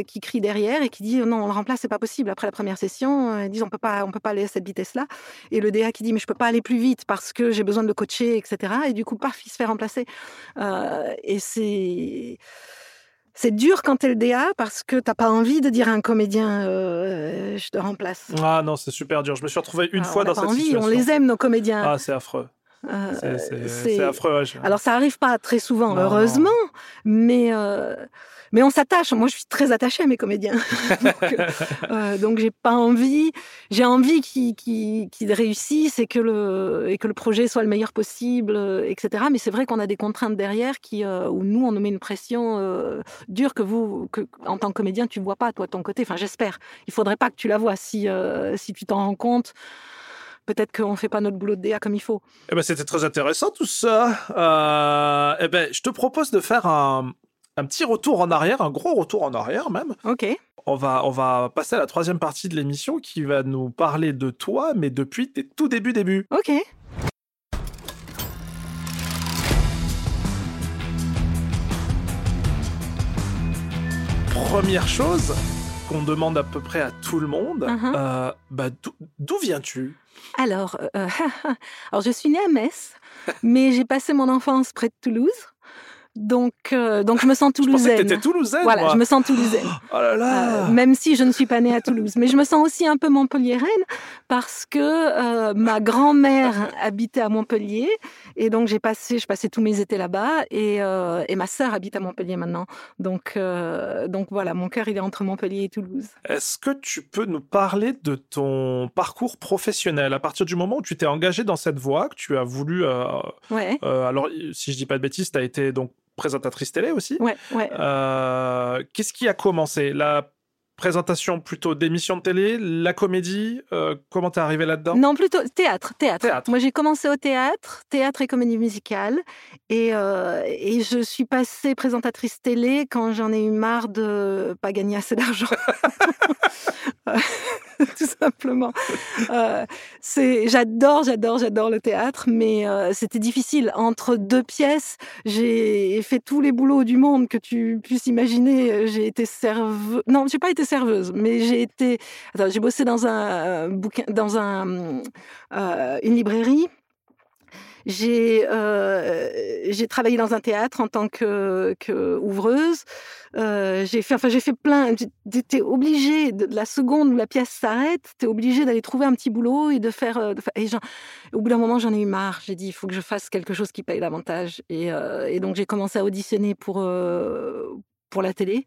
qui crie derrière et qui dit non on le remplace c'est pas possible après la première session ils disent on peut pas on peut pas aller à cette vitesse là et le DA qui dit mais je peux pas aller plus vite parce que j'ai besoin de le coacher etc et du coup paf il se fait remplacer. Et c'est c'est dur quand t'es le DA parce que t'as pas envie de dire à un comédien euh, je te remplace. Ah non, c'est super dur. Je me suis retrouvé une ah, fois dans cette envie, situation. On les aime nos comédiens. Ah c'est affreux. Euh, c'est affreux. Alors ça arrive pas très souvent, heureusement, mais euh, mais on s'attache. Moi, je suis très attachée à mes comédiens, donc, euh, donc j'ai pas envie. J'ai envie qu'ils réussissent et que le et que le projet soit le meilleur possible, etc. Mais c'est vrai qu'on a des contraintes derrière qui où nous on nous met une pression dure que vous que en tant que comédien tu vois pas toi de ton côté. Enfin j'espère. Il faudrait pas que tu la vois si si tu t'en rends compte peut-être qu'on ne fait pas notre boulot de DA comme il faut. Eh ben, c'était très intéressant tout ça. Euh, eh ben, je te propose de faire un, un, petit retour en arrière, un gros retour en arrière même. Ok. On va, on va passer à la troisième partie de l'émission qui va nous parler de toi, mais depuis tes tout débuts débuts. Ok. première chose qu'on demande à peu près à tout le monde, Uh-huh. euh, bah, d'où- d'où viens-tu? Alors, euh, alors, je suis née à Metz, mais j'ai passé mon enfance près de Toulouse. Donc, euh, donc je me sens Je pensais que toulousaine. t'étais toulousaine, Voilà, moi. je me sens toulousaine. Oh là là Euh, même si je ne suis pas née à Toulouse. Mais je me sens aussi un peu montpelliéraine parce que euh, ma grand-mère habitait à Montpellier et donc j'ai passé, je passais tous mes étés là-bas et, et ma sœur habite à Montpellier maintenant. Donc, donc voilà, mon cœur il est entre Montpellier et Toulouse. Est-ce que tu peux nous parler de ton parcours professionnel? À partir du moment où tu t'es engagé dans cette voie, que tu as voulu... Ouais, alors, si je dis pas de bêtises, tu as été donc présentatrice télé aussi. ouais, ouais. Euh, Qu'est-ce qui a commencé? La présentation plutôt d'émissions de télé, la comédie euh, Comment t'es arrivé là-dedans? Non, plutôt théâtre, théâtre. Théâtre. Moi, j'ai commencé au théâtre, théâtre et comédie musicale. Et, euh, et je suis passée présentatrice télé quand j'en ai eu marre de pas gagner assez d'argent. Tout simplement. Euh, c'est, j'adore, j'adore, j'adore le théâtre, mais euh, c'était difficile. Entre deux pièces, j'ai fait tous les boulots du monde que tu puisses imaginer. J'ai été serveuse. Non, j'ai pas été serveuse, mais j'ai été. Attends, j'ai bossé dans un euh, bouquin, dans un une librairie. J'ai euh, j'ai travaillé dans un théâtre en tant que, ouvreuse. Euh, j'ai fait enfin j'ai fait plein. J'étais obligée de, la seconde où la pièce s'arrête, t'es obligée d'aller trouver un petit boulot et de faire. euh, au bout d'un moment, j'en ai eu marre. J'ai dit il faut que je fasse quelque chose qui paye davantage. Et, et donc j'ai commencé à auditionner pour pour la télé.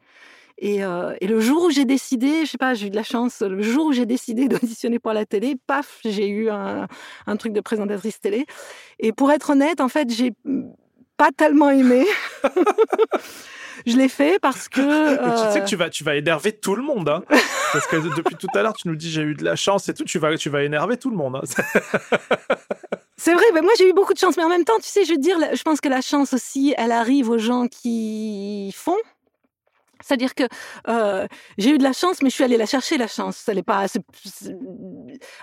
Et, euh, et le jour où j'ai décidé, je sais pas, j'ai eu de la chance, le jour où j'ai décidé d'auditionner pour la télé, paf, j'ai eu un, un truc de présentatrice télé. Et pour être honnête, en fait, j'ai pas tellement aimé. je l'ai fait parce que. Tu sais euh, que tu vas, tu vas énerver tout le monde, hein parce que depuis tout à l'heure, tu nous dis j'ai eu de la chance et tout, tu vas, tu vas énerver tout le monde. hein. C'est vrai, ben moi j'ai eu beaucoup de chance, mais en même temps, tu sais, je veux dire, je pense que la chance aussi, elle arrive aux gens qui font. C'est-à-dire que euh, j'ai eu de la chance, mais je suis allée la chercher, la chance. Ça n'est pas.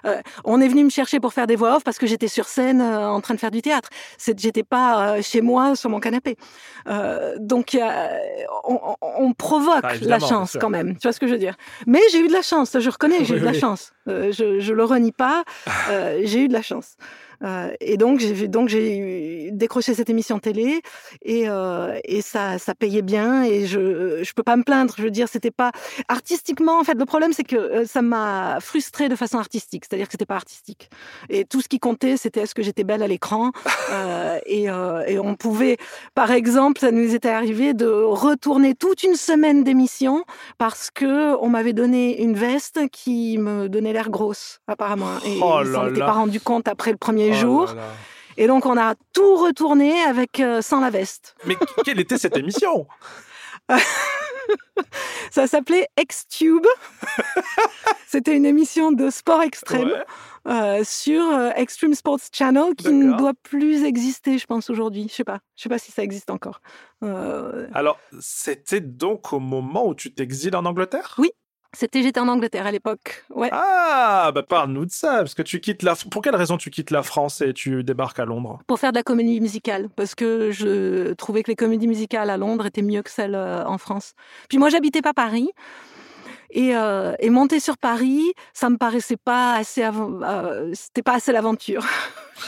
euh, on est venu me chercher pour faire des voix off parce que j'étais sur scène euh, en train de faire du théâtre. J'étais pas chez moi sur mon canapé. Donc on, provoque Ah, la chance quand même. Tu vois ce que je veux dire? Mais j'ai eu de la chance. Je reconnais, j'ai eu de la chance. Je, je le renie pas. J'ai eu de la chance. Euh, et donc j'ai donc décroché cette émission télé et, euh, et ça ça payait bien et je je peux pas me plaindre. Je veux dire c'était pas artistiquement en fait le problème c'est que euh, ça m'a frustrée de façon artistique. C'est-à-dire que c'était pas artistique. Et tout ce qui comptait c'était est-ce que j'étais belle à l'écran Euh, et, et on pouvait par exemple ça nous était arrivé de retourner toute une semaine d'émission parce que on m'avait donné une veste qui me donnait l'air grosse apparemment et Oh ils s'en pas rendu compte après le premier Oh jour là là. et donc on a tout retourné avec euh, sans la veste Mais quelle était cette émission? Ça s'appelait X-Tube. C'était une émission de sport extrême Ouais. euh, sur euh, Extreme Sports Channel qui ne doit plus exister je pense aujourd'hui. Je sais pas. Je sais pas si ça existe encore. Euh, Alors, c'était donc au moment où tu t'exiles en Angleterre? Oui. C'était j'étais en Angleterre à l'époque ouais Ah, bah parle-nous de ça, parce que tu quittes la... Pour quelle raison tu quittes la France et tu débarques à Londres? Pour faire de la comédie musicale parce que je trouvais que les comédies musicales à Londres étaient mieux que celles euh, en France. Puis moi, j'habitais pas Paris. Et, euh, et monter sur Paris, ça me paraissait pas assez, euh, c'était pas assez l'aventure.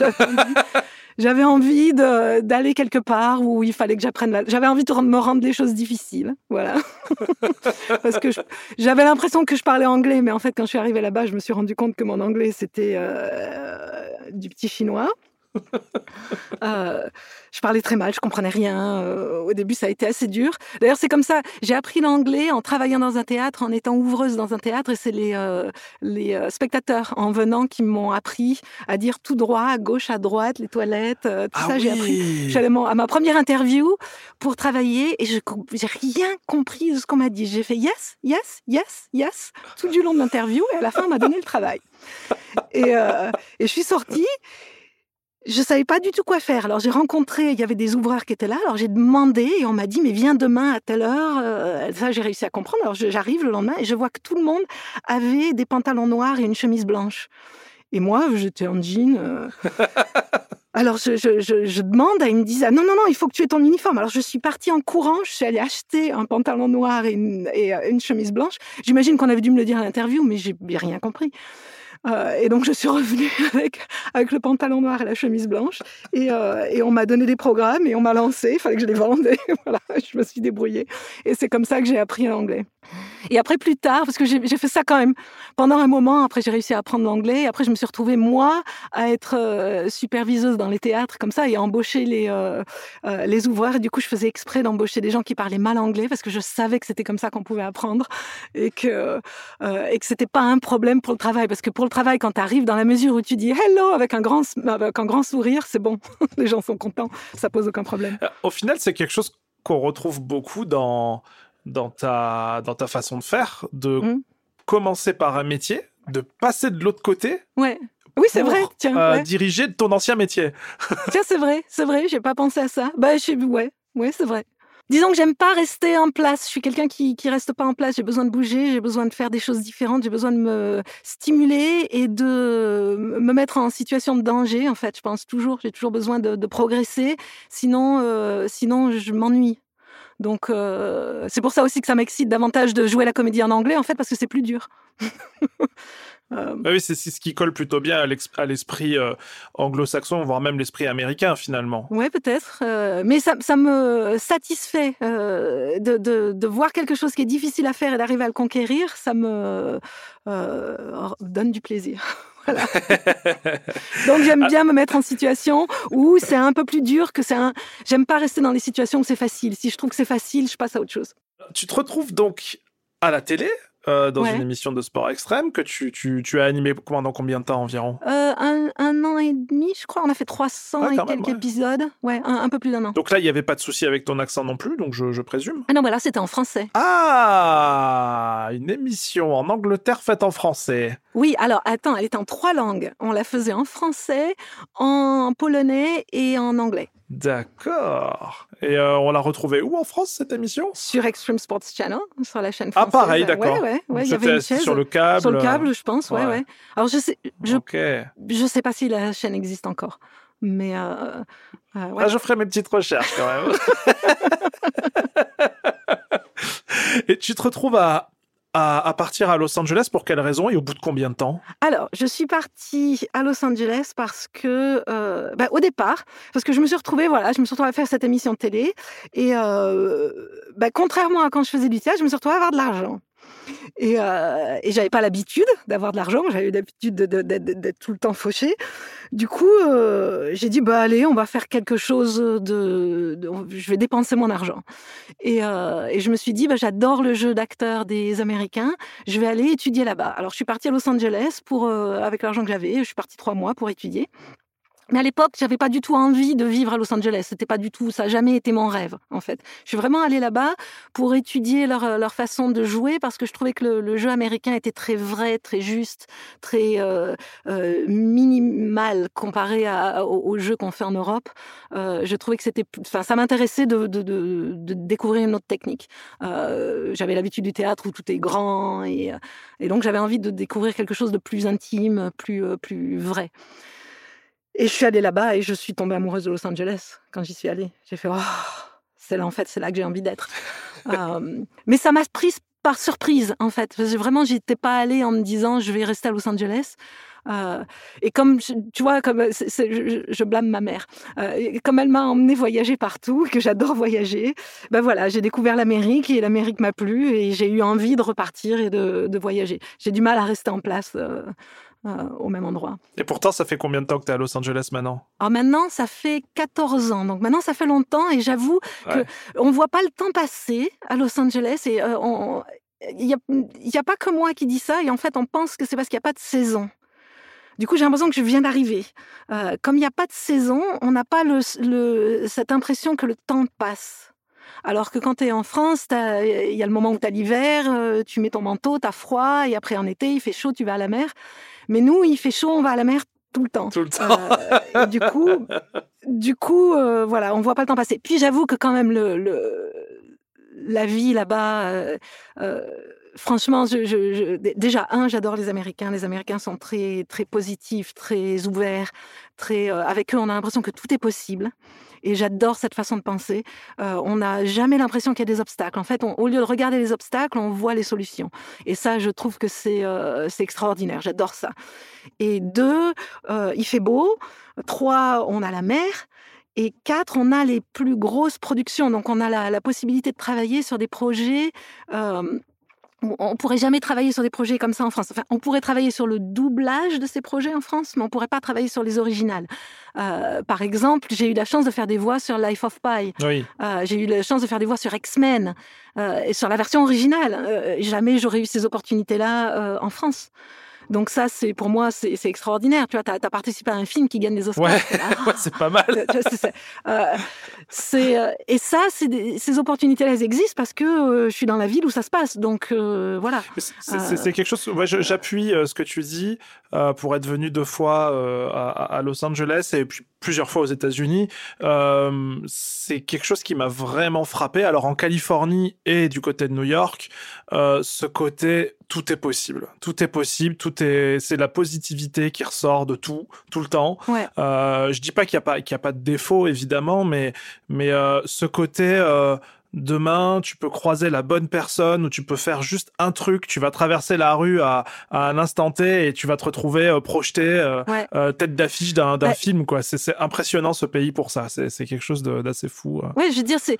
J'avais envie- d'aller quelque part où il fallait que j'apprenne. la- J'avais envie de me rendre des choses difficiles, voilà. Parce que j'avais l'impression que je parlais anglais, mais en fait, quand je suis arrivée là-bas, je me suis rendu compte que mon anglais c'était euh, du petit chinois. Euh, je parlais très mal, je comprenais rien. Euh, au début, ça a été assez dur. D'ailleurs, c'est comme ça. J'ai appris l'anglais en travaillant dans un théâtre, en étant ouvreuse dans un théâtre, et c'est les euh, les spectateurs en venant qui m'ont appris à dire tout droit, à gauche, à droite, les toilettes, tout ça. J'ai appris. Mon- à ma première interview pour travailler et je j'ai rien compris de ce qu'on m'a dit. J'ai fait yes, yes, yes, yes tout du long de l'interview et à la fin on m'a donné le travail. Et, et je suis sortie. Je savais pas du tout quoi faire. Alors j'ai rencontré, il y avait des ouvreurs qui étaient là. Alors j'ai demandé et on m'a dit mais viens demain à telle heure. Euh, ça j'ai réussi à comprendre. Alors j'arrive le lendemain et je vois que tout le monde avait des pantalons noirs et une chemise blanche. Et moi j'étais en jean. euh, Alors je demande, et ils me disent ah, non non non, il faut que tu aies ton uniforme. Alors je suis partie en courant, je suis allée acheter un pantalon noir et une, et euh, une chemise blanche. J'imagine qu'on avait dû me le dire à l'interview, mais j'ai rien compris. Euh, et donc je suis revenue avec avec le pantalon noir et la chemise blanche et, euh, et on m'a donné des programmes et on m'a lancé. Il fallait que je les vende. Voilà, je me suis débrouillée et c'est comme ça que j'ai appris l'anglais. Et après, plus tard, parce que j'ai fait ça quand même pendant un moment, après j'ai réussi à apprendre l'anglais. Après, je me suis retrouvée, moi, à être euh, superviseuse dans les théâtres comme ça et à embaucher les, euh, euh, les ouvreurs. Et du coup, je faisais exprès d'embaucher des gens qui parlaient mal anglais parce que je savais que c'était comme ça qu'on pouvait apprendre et que, euh, et que c'était pas un problème pour le travail. Parce que pour le travail, quand tu arrives dans la mesure où tu dis hello avec un grand, avec un grand sourire, c'est bon. les gens sont contents. Ça pose aucun problème. Au final, c'est quelque chose qu'on retrouve beaucoup dans, dans, ta, dans ta façon de faire, de Mm. commencer par un métier, de passer de l'autre côté Ouais. Oui, c'est vrai. Tiens, euh, ouais. diriger ton ancien métier. Tiens, c'est vrai, c'est vrai, j'ai pas pensé à ça. Bah, je, ouais, ouais, c'est vrai. Disons que j'aime pas rester en place. Je suis quelqu'un qui, qui reste pas en place. J'ai besoin de bouger, j'ai besoin de faire des choses différentes, j'ai besoin de me stimuler et de me mettre en situation de danger. En fait, je pense toujours, j'ai toujours besoin de, de progresser. Sinon, euh, sinon, je m'ennuie. Donc, euh, c'est pour ça aussi que ça m'excite davantage de jouer la comédie en anglais, en fait, parce que c'est plus dur. Euh, Bah oui, c'est ce qui colle plutôt bien à l'esprit euh, anglo-saxon, voire même l'esprit américain finalement. Ouais, peut-être. euh, mais ça, ça me satisfait de, de, de voir quelque chose qui est difficile à faire et d'arriver à le conquérir. Ça me donne du plaisir. Donc j'aime bien me mettre en situation où c'est un peu plus dur que c'est un. J'aime pas rester dans les situations où c'est facile. Si je trouve que c'est facile, je passe à autre chose. Tu te retrouves donc à la télé, euh, dans Ouais. une émission de sport extrême que tu, tu, tu as animé pendant combien de temps environ? Euh, un, un an et demi, je crois. On a fait 300 Ah, et même, quelques ouais. épisodes. Ouais, un, un peu plus d'un an. Donc là, il n'y avait pas de souci avec ton accent non plus, donc je, je présume. Ah non, bah là c'était en français. Ah Une émission en Angleterre faite en français. Oui, alors attends, elle était en trois langues. On la faisait en français, en polonais et en anglais. D'accord. Et euh, on l'a retrouvée où en France, cette émission? Sur Extreme Sports Channel, sur la chaîne Ah, française. pareil, d'accord. Ouais, ouais, ouais, il y C'était avait une chaise. sur le câble. Sur le câble, je pense, ouais, ouais. ouais. Alors je sais, je, je sais pas si la chaîne existe encore, mais euh, euh, ouais. Ah, je ferai mes petites recherches quand même. et tu te retrouves à, à, partir à Los Angeles pour quelle raison et au bout de combien de temps? Alors, je suis partie à Los Angeles parce que, euh, bah, au départ, parce que je me suis retrouvée, voilà, je me suis retrouvée à faire cette émission de télé, et euh, bah, contrairement à quand je faisais du théâtre, je me suis retrouvée à avoir de l'argent. Et, euh, et j'avais pas l'habitude d'avoir de l'argent, j'avais l'habitude de- de- de- de- d'être tout le temps fauchée. Du coup, euh, j'ai dit, bah allez, on va faire quelque chose de, de- je vais dépenser mon argent. Et, euh, et je me suis dit, bah, j'adore le jeu d'acteur des Américains, je vais aller étudier là-bas. Alors, je suis partie à Los Angeles pour, euh, avec l'argent que j'avais. Je suis partie trois mois pour étudier. Mais à l'époque, j'avais pas du tout envie de vivre à Los Angeles. C'était pas du tout, ça n'a jamais été mon rêve, en fait. Je suis vraiment allée là-bas pour étudier leur, leur façon de jouer parce que je trouvais que le, le jeu américain était très vrai, très juste, très euh, euh, minimal comparé à, au, jeu qu'on fait en Europe. Euh, je trouvais que c'était, enfin, ça m'intéressait de, de, de, de découvrir une autre technique. Euh, j'avais l'habitude du théâtre où tout est grand et, euh, et donc j'avais envie de découvrir quelque chose de plus intime, plus, euh, plus vrai. Et je suis allée là-bas et je suis tombée amoureuse de Los Angeles quand j'y suis allée. J'ai fait, oh, c'est là en fait, c'est là que j'ai envie d'être. Euh, mais ça m'a prise par surprise en fait. Parce que vraiment, j'étais pas allée en me disant je vais rester à Los Angeles. Euh, et comme tu vois, comme je, je blâme ma mère, Euh, et comme elle m'a emmené voyager partout, que j'adore voyager, ben voilà, j'ai découvert l'Amérique et l'Amérique m'a plu et j'ai eu envie de repartir et de, de voyager. J'ai du mal à rester en place euh, euh, au même endroit. Et pourtant, ça fait combien de temps que tu es à Los Angeles maintenant? Alors maintenant, ça fait 14 ans. Donc maintenant, ça fait longtemps et j'avoue Ouais. que on voit pas le temps passer à Los Angeles et euh, on- il y a, pas que moi qui dis ça et en fait, on pense que c'est parce qu'il n'y a pas de saison. Du coup, j'ai l'impression que je viens d'arriver. Euh, comme il n'y a pas de saison, on n'a pas le, le- cette impression que le temps passe. Alors que quand tu es en France, il y a le moment où tu as l'hiver, tu mets ton manteau, tu as froid, et après en été, il fait chaud, tu vas à la mer. Mais nous, il fait chaud, on va à la mer tout le temps. Tout le temps. Euh, et du coup, du coup, euh, voilà, on voit pas le temps passer. Puis j'avoue que quand même le, le- la vie là-bas euh, euh, franchement, déjà, un, j'adore les Américains. Les Américains sont très, très positifs, très ouverts. Très, euh, avec eux, on a l'impression que tout est possible. Et j'adore cette façon de penser. On n'a jamais l'impression qu'il y a des obstacles. En fait, au lieu de regarder les obstacles, on voit les solutions. Et ça, je trouve que c'est extraordinaire. J'adore ça. Et deux, il fait beau. Trois, on a la mer. Et quatre, on a les plus grosses productions. Donc, on a la, la possibilité de travailler sur des projets. euh, on pourrait jamais travailler sur des projets comme ça en France. Enfin, on pourrait travailler sur le doublage de ces projets en France, mais on pourrait pas travailler sur les originales. Euh, par exemple, j'ai eu la chance de faire des voix sur Life of Pi. Oui. Euh, j'ai eu la chance de faire des voix sur X-Men euh, et sur la version originale. Jamais j'aurais eu ces opportunités-là en France. Donc ça, c'est pour moi, c'est extraordinaire. Tu vois, t'as as participé à un film qui gagne des Oscars. Ouais, c'est pas mal. tu c'est- euh, euh, et ça, des- ces opportunités-là, elles existent parce que euh, je suis dans la ville où ça se passe. Donc euh, voilà. C'est- quelque chose. Ouais, j'appuie ce que tu dis pour être venu deux fois à, à Los Angeles et puis plusieurs fois aux États-Unis. Euh, c'est quelque chose qui m'a vraiment frappé. Alors en Californie et du côté de New York, euh, ce côté tout est possible, tout est possible, tout est. C'est la positivité qui ressort de tout, tout le temps. Ouais. Euh, je dis pas qu'il y a pas qu'il y a pas de défaut évidemment, mais mais euh, ce côté euh, demain tu peux croiser la bonne personne ou tu peux faire juste un truc, tu vas traverser la rue à, à un instant T et tu vas te retrouver euh, projeté euh, Ouais. euh, tête d'affiche d'un Ouais. film quoi. C'est impressionnant ce pays pour ça. C'est quelque chose d'assez fou. euh. Oui, je veux dire, c'est.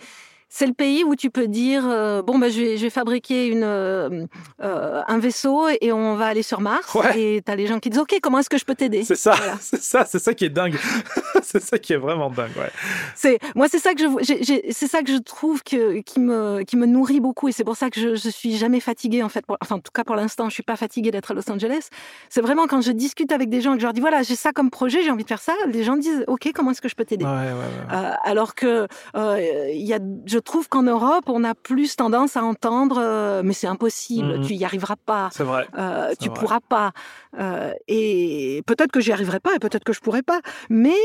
C'est le pays où tu peux dire euh, bon ben je vais, je vais fabriquer une euh, euh, un vaisseau et on va aller sur Mars Ouais. et t'as les gens qui disent ok comment est-ce que je peux t'aider? C'est ça, Voilà. c'est ça, c'est ça qui est dingue. c'est ça qui est vraiment dingue. Ouais. C'est moi c'est ça que je c'est ça que je trouve que qui me qui me nourrit beaucoup et c'est pour ça que je, je suis jamais fatiguée en fait pour- enfin en tout cas pour l'instant je suis pas fatiguée d'être à Los Angeles c'est vraiment quand je discute avec des gens et que je leur dis voilà j'ai ça comme projet j'ai envie de faire ça les gens disent ok comment est-ce que je peux t'aider? Ouais. Euh, alors que il y a, je trouve qu'en Europe, on a plus tendance à entendre euh, mais c'est impossible, Mhm. tu y arriveras pas, C'est vrai. euh, tu vrai. pourras pas. Euh, et peut-être que j'y arriverai pas et peut-être que je pourrai pas, mais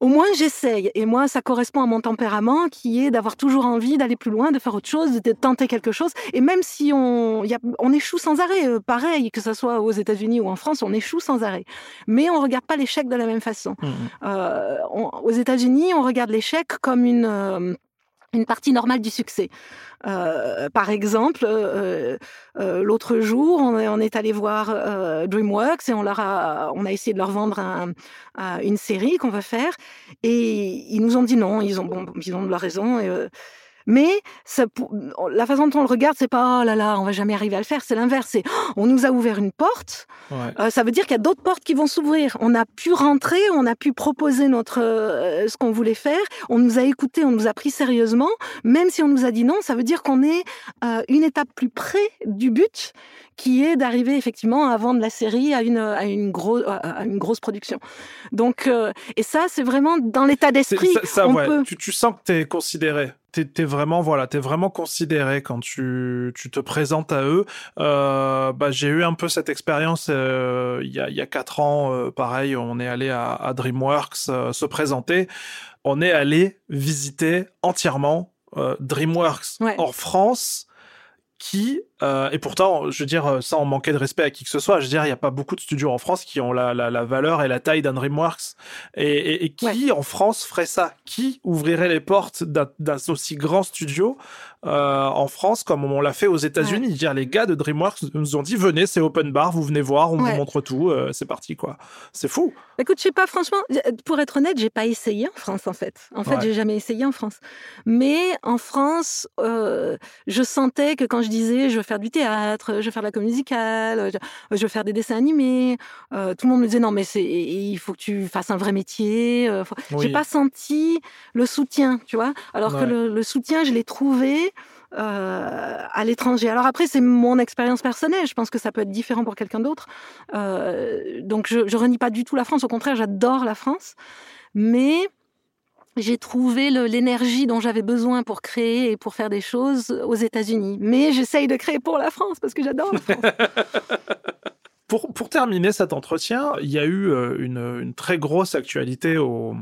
au moins j'essaye. Et moi, ça correspond à mon tempérament qui est d'avoir toujours envie d'aller plus loin, de faire autre chose, de tenter quelque chose. Et même si on, y a, on échoue sans arrêt, pareil, que ce soit aux États-Unis ou en France, on échoue sans arrêt. Mais on regarde pas l'échec de la même façon. On- aux États-Unis, on regarde l'échec comme une une partie normale du succès. Euh, par exemple, euh, euh, l'autre jour, on est, on est allé voir euh, DreamWorks et on leur a, on a essayé de leur vendre un- un- une série qu'on va faire et ils nous ont dit non. Ils ont, bon, ils ont de leur raison. et, euh, mais ça, la façon dont on le regarde, c'est pas oh là là, on va jamais arriver à le faire. C'est l'inverse. C'est oh, on nous a ouvert une porte. Ouais. Euh, ça veut dire qu'il y a d'autres portes qui vont s'ouvrir. On a pu rentrer, on a pu proposer notre euh, ce qu'on voulait faire. On nous a écoutés, on nous a pris sérieusement. Même si on nous a dit non, ça veut dire qu'on est euh, une étape plus près du but, qui est d'arriver effectivement à vendre la série à une à une grosse à une grosse production. Donc euh, et ça, c'est vraiment dans l'état d'esprit. Ça, ça, on ouais. peut- tu, tu sens que t'es considéré. T'es es vraiment voilà, t'es vraiment considéré quand tu, tu te présentes à eux. Euh, bah, j'ai eu un peu cette expérience euh, il y a il y a quatre ans. euh, pareil, on est allé à, à DreamWorks se présenter. On est allé visiter entièrement DreamWorks Ouais. en France. Qui euh, et pourtant, je veux dire, sans manquer de respect à qui que ce soit, je veux dire, il n'y a pas beaucoup de studios en France qui ont la, la, la valeur et la taille d'un DreamWorks. Et, et, et qui en France ferait ça? Qui ouvrirait les portes d'un aussi grand studio euh, en France comme on l'a fait aux États-Unis? Veux dire, les gars de DreamWorks nous ont dit venez, c'est open bar, vous venez voir, on Ouais. vous montre tout, euh, c'est parti quoi. C'est fou. Écoute, je sais pas, franchement, pour être honnête, j'ai pas essayé en France, en fait. En fait, Ouais. j'ai jamais essayé en France. Mais en France, euh, je sentais que quand je disais, je faire du théâtre, je veux faire de la comédie musicale, je, je veux faire des dessins animés, euh, tout le monde me disait non, mais c'est, il faut que tu fasses un vrai métier. euh, faut- Oui. J'ai pas senti le soutien, tu vois. Alors Ouais. que le, le soutien, je l'ai trouvé. euh, à l'étranger. Alors après, c'est mon expérience personnelle. Je pense que ça peut être différent pour quelqu'un d'autre. Euh, donc je, je renie pas du tout la France. Au contraire, j'adore la France. Mais j'ai trouvé l'énergie dont j'avais besoin pour créer et pour faire des choses aux États-Unis. Mais j'essaye de créer pour la France parce que j'adore la France. Pour terminer cet entretien, il y a eu euh, une, une très grosse actualité aux,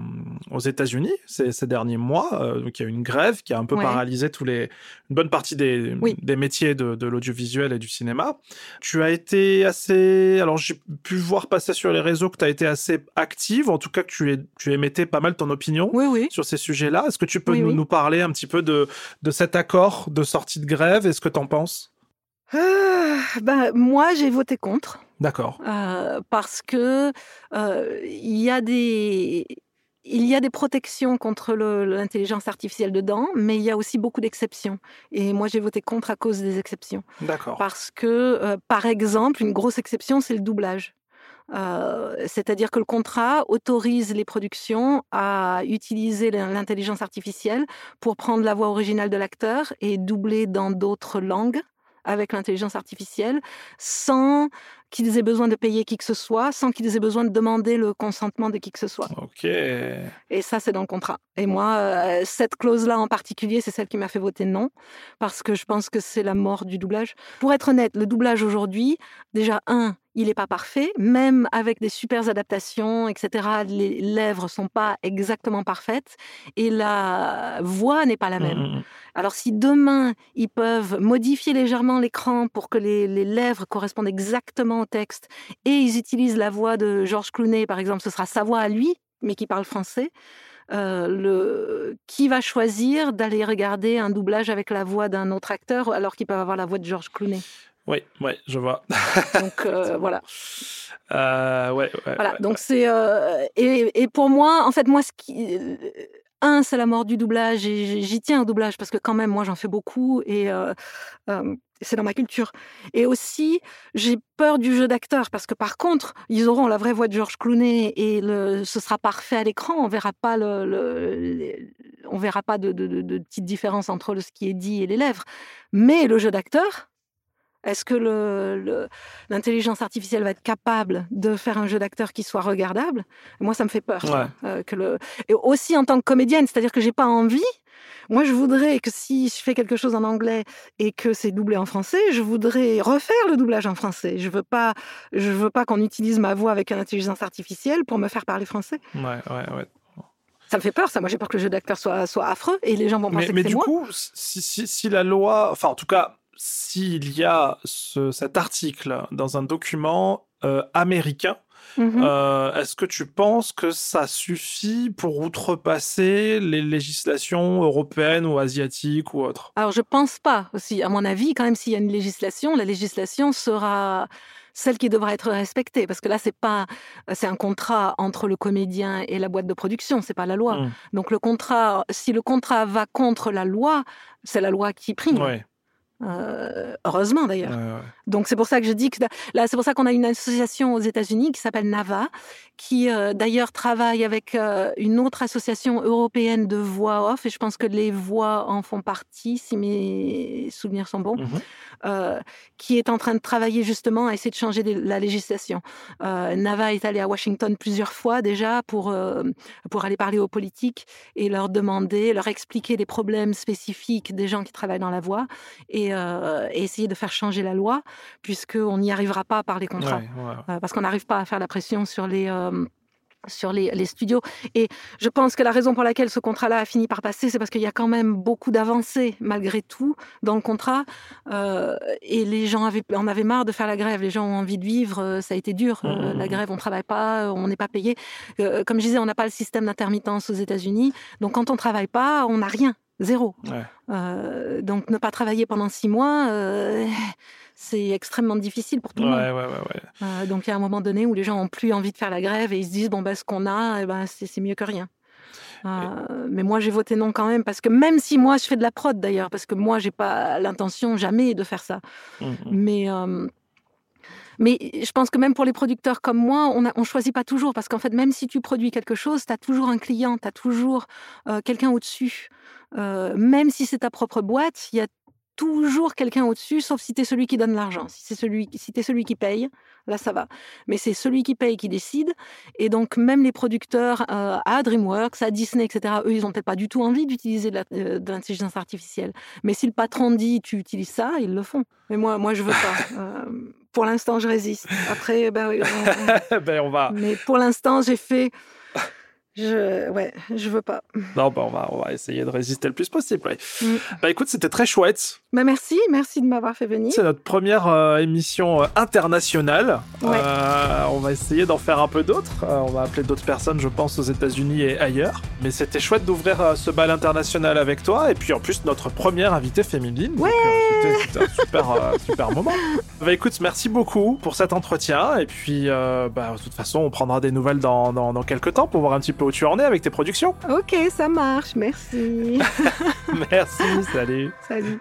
aux États-Unis ces, ces derniers mois. Euh, donc il y a eu une grève qui a un peu Ouais. paralysé tous les, une bonne partie des, Oui. des métiers de, de l'audiovisuel et du cinéma. Tu as été assez. Alors j'ai pu voir passer sur les réseaux que tu as été assez active, en tout cas que tu, es, tu émettais pas mal ton opinion Oui, oui. sur ces sujets-là. Est-ce que tu peux nous, parler un petit peu de, de cet accord de sortie de grève? Et ce que tu en penses ben, moi, j'ai voté contre. D'accord. Euh, parce que euh, il y a des il y a des protections contre l'intelligence artificielle dedans, mais il y a aussi beaucoup d'exceptions. Et moi, j'ai voté contre à cause des exceptions. D'accord. Parce que, euh, par exemple, une grosse exception, c'est le doublage. Euh, C'est-à-dire que le contrat autorise les productions à utiliser l'in- l'intelligence artificielle pour prendre la voix originale de l'acteur et doubler dans d'autres langues avec l'intelligence artificielle sans qu'ils aient besoin de payer qui que ce soit, sans qu'ils aient besoin de demander le consentement de qui que ce soit. Ok. Et ça, c'est dans le contrat. Et moi, euh, cette clause-là en particulier, c'est celle qui m'a fait voter non, parce que je pense que c'est la mort du doublage. Pour être honnête, le doublage aujourd'hui, déjà, un, il n'est pas parfait, même avec des super adaptations, etc. Les lèvres sont pas exactement parfaites et la voix n'est pas la même. Mm, mm, mm. Alors si demain, ils peuvent modifier légèrement l'écran pour que les, les lèvres correspondent exactement au texte, et ils utilisent la voix de George Clooney, par exemple, ce sera sa voix à lui, mais qui parle français, euh, le... qui va choisir d'aller regarder un doublage avec la voix d'un autre acteur alors qu'ils peuvent avoir la voix de George Clooney? Oui, ouais, je vois. Donc euh, voilà. Euh, ouais, ouais, Voilà, ouais, donc c'est et, et pour moi, en fait, moi, ce qui un, c'est la mort du doublage et j'y tiens au doublage parce que quand même, moi, j'en fais beaucoup et c'est dans ma culture. Et aussi, j'ai peur du jeu d'acteur parce que par contre, ils auront la vraie voix de George Clooney et le, ce sera parfait à l'écran. On verra pas le, le- les- on verra pas de, de, de, de petites différences entre le- ce qui est dit et les lèvres. Mais le jeu d'acteur. Est-ce que le- le, l'intelligence artificielle va être capable de faire un jeu d'acteur qui soit regardable? Moi, ça me fait peur. Euh, que le... Et aussi en tant que comédienne, c'est-à-dire que j'ai pas envie. Moi, je voudrais que si je fais quelque chose en anglais et que c'est doublé en français, je voudrais refaire le doublage en français. Je veux pas, je veux pas qu'on utilise ma voix avec une intelligence artificielle pour me faire parler français. ouais, ouais, ouais. Ça me fait peur, ça. Moi, j'ai peur que le jeu d'acteur soit, soit affreux et les gens vont penser Mais, mais que c'est du moi. coup, si, si, si la loi, enfin en tout cas, s'il y a ce- cet article dans un document euh, américain, Mhm. euh, est-ce que tu penses que ça suffit pour outrepasser les législations européennes ou asiatiques ou autres? Alors, je pense pas aussi. À mon avis, quand même, s'il y a une législation, la législation sera celle qui devra être respectée, parce que là, c'est pas, c'est un contrat entre le comédien et la boîte de production, c'est pas la loi. Mm. Donc, le contrat, si le contrat va contre la loi, c'est la loi qui prime. Ouais, Euh, heureusement d'ailleurs. ouais. Donc c'est pour ça que je dis que là c'est pour ça qu'on a une association aux États-Unis qui s'appelle Nava, qui euh, d'ailleurs travaille avec euh, une autre association européenne de voix off et je pense que les voix en font partie si mes souvenirs sont bons, Mhm. qui est en train de travailler justement à essayer de changer la législation. Nava est allé à Washington plusieurs fois déjà pour pour aller parler aux politiques et leur demander, leur expliquer les problèmes spécifiques des gens qui travaillent dans la voix et, euh, et essayer de faire changer la loi, puisqu'on n'y arrivera pas par les contrats. Ouais, ouais. Euh, parce qu'on n'arrive pas à faire la pression sur les, euh, sur les, les studios. Et je pense que la raison pour laquelle ce contrat-là a fini par passer, c'est parce qu'il y a quand même beaucoup d'avancées, malgré tout, dans le contrat. Euh, et les gens avaient, en avaient marre de faire la grève. Les gens ont envie de vivre. Ça a été dur. Euh, Mhm. la grève, on travaille pas, on n'est pas payé. Euh, comme je disais, on n'a pas le système d'intermittence aux États-Unis. Donc, quand on travaille pas, on n'a rien. Zéro. Ouais. Euh, donc, ne pas travailler pendant six mois, euh, c'est extrêmement difficile pour tout le monde. Ouais, ouais. Euh, donc il y a un moment donné où les gens ont plus envie de faire la grève et ils se disent bon ben ce qu'on a, eh ben, c'est mieux que rien. Mais moi j'ai voté non quand même parce que même si moi je fais de la prod d'ailleurs parce que moi j'ai pas l'intention jamais de faire ça. Mhm. Mais euh, mais je pense que même pour les producteurs comme moi, on ne choisit pas toujours parce qu'en fait, même si tu produis quelque chose, tu as toujours un client, tu as toujours euh, quelqu'un au-dessus. Euh, même si c'est ta propre boîte, il y a toujours quelqu'un au-dessus, sauf si tu es celui qui donne l'argent. Si c'est celui, si es celui qui paye, là ça va. Mais c'est celui qui paye qui décide. Et donc même les producteurs euh, à DreamWorks, à Disney, etc., eux, ils ont peut-être pas du tout envie d'utiliser de euh, l'intelligence artificielle. Mais si le patron dit tu utilises ça, ils le font. Mais moi, moi je veux pas. Euh, pour l'instant, je résiste. Après, ben, ben on va. Mais pour l'instant, j'ai fait je, ouais, je veux pas. Non, bah on va, on va essayer de résister le plus possible. Mm. Bah écoute, c'était très chouette. Bah merci, merci de m'avoir fait venir. C'est notre première euh, émission euh, internationale. Euh, on va essayer d'en faire un peu d'autres. on va appeler d'autres personnes, je pense, aux États-Unis et ailleurs. Mais c'était chouette d'ouvrir ce bal international avec toi. Et puis en plus, notre première invitée féminine. Ouais. c'était un super, super moment. Bah écoute, merci beaucoup pour cet entretien. Et puis, bah, de toute façon, on prendra des nouvelles dans, dans, dans quelques temps pour voir un petit peu où tu en es avec tes productions. Ok, ça marche, merci. merci, salut. Salut.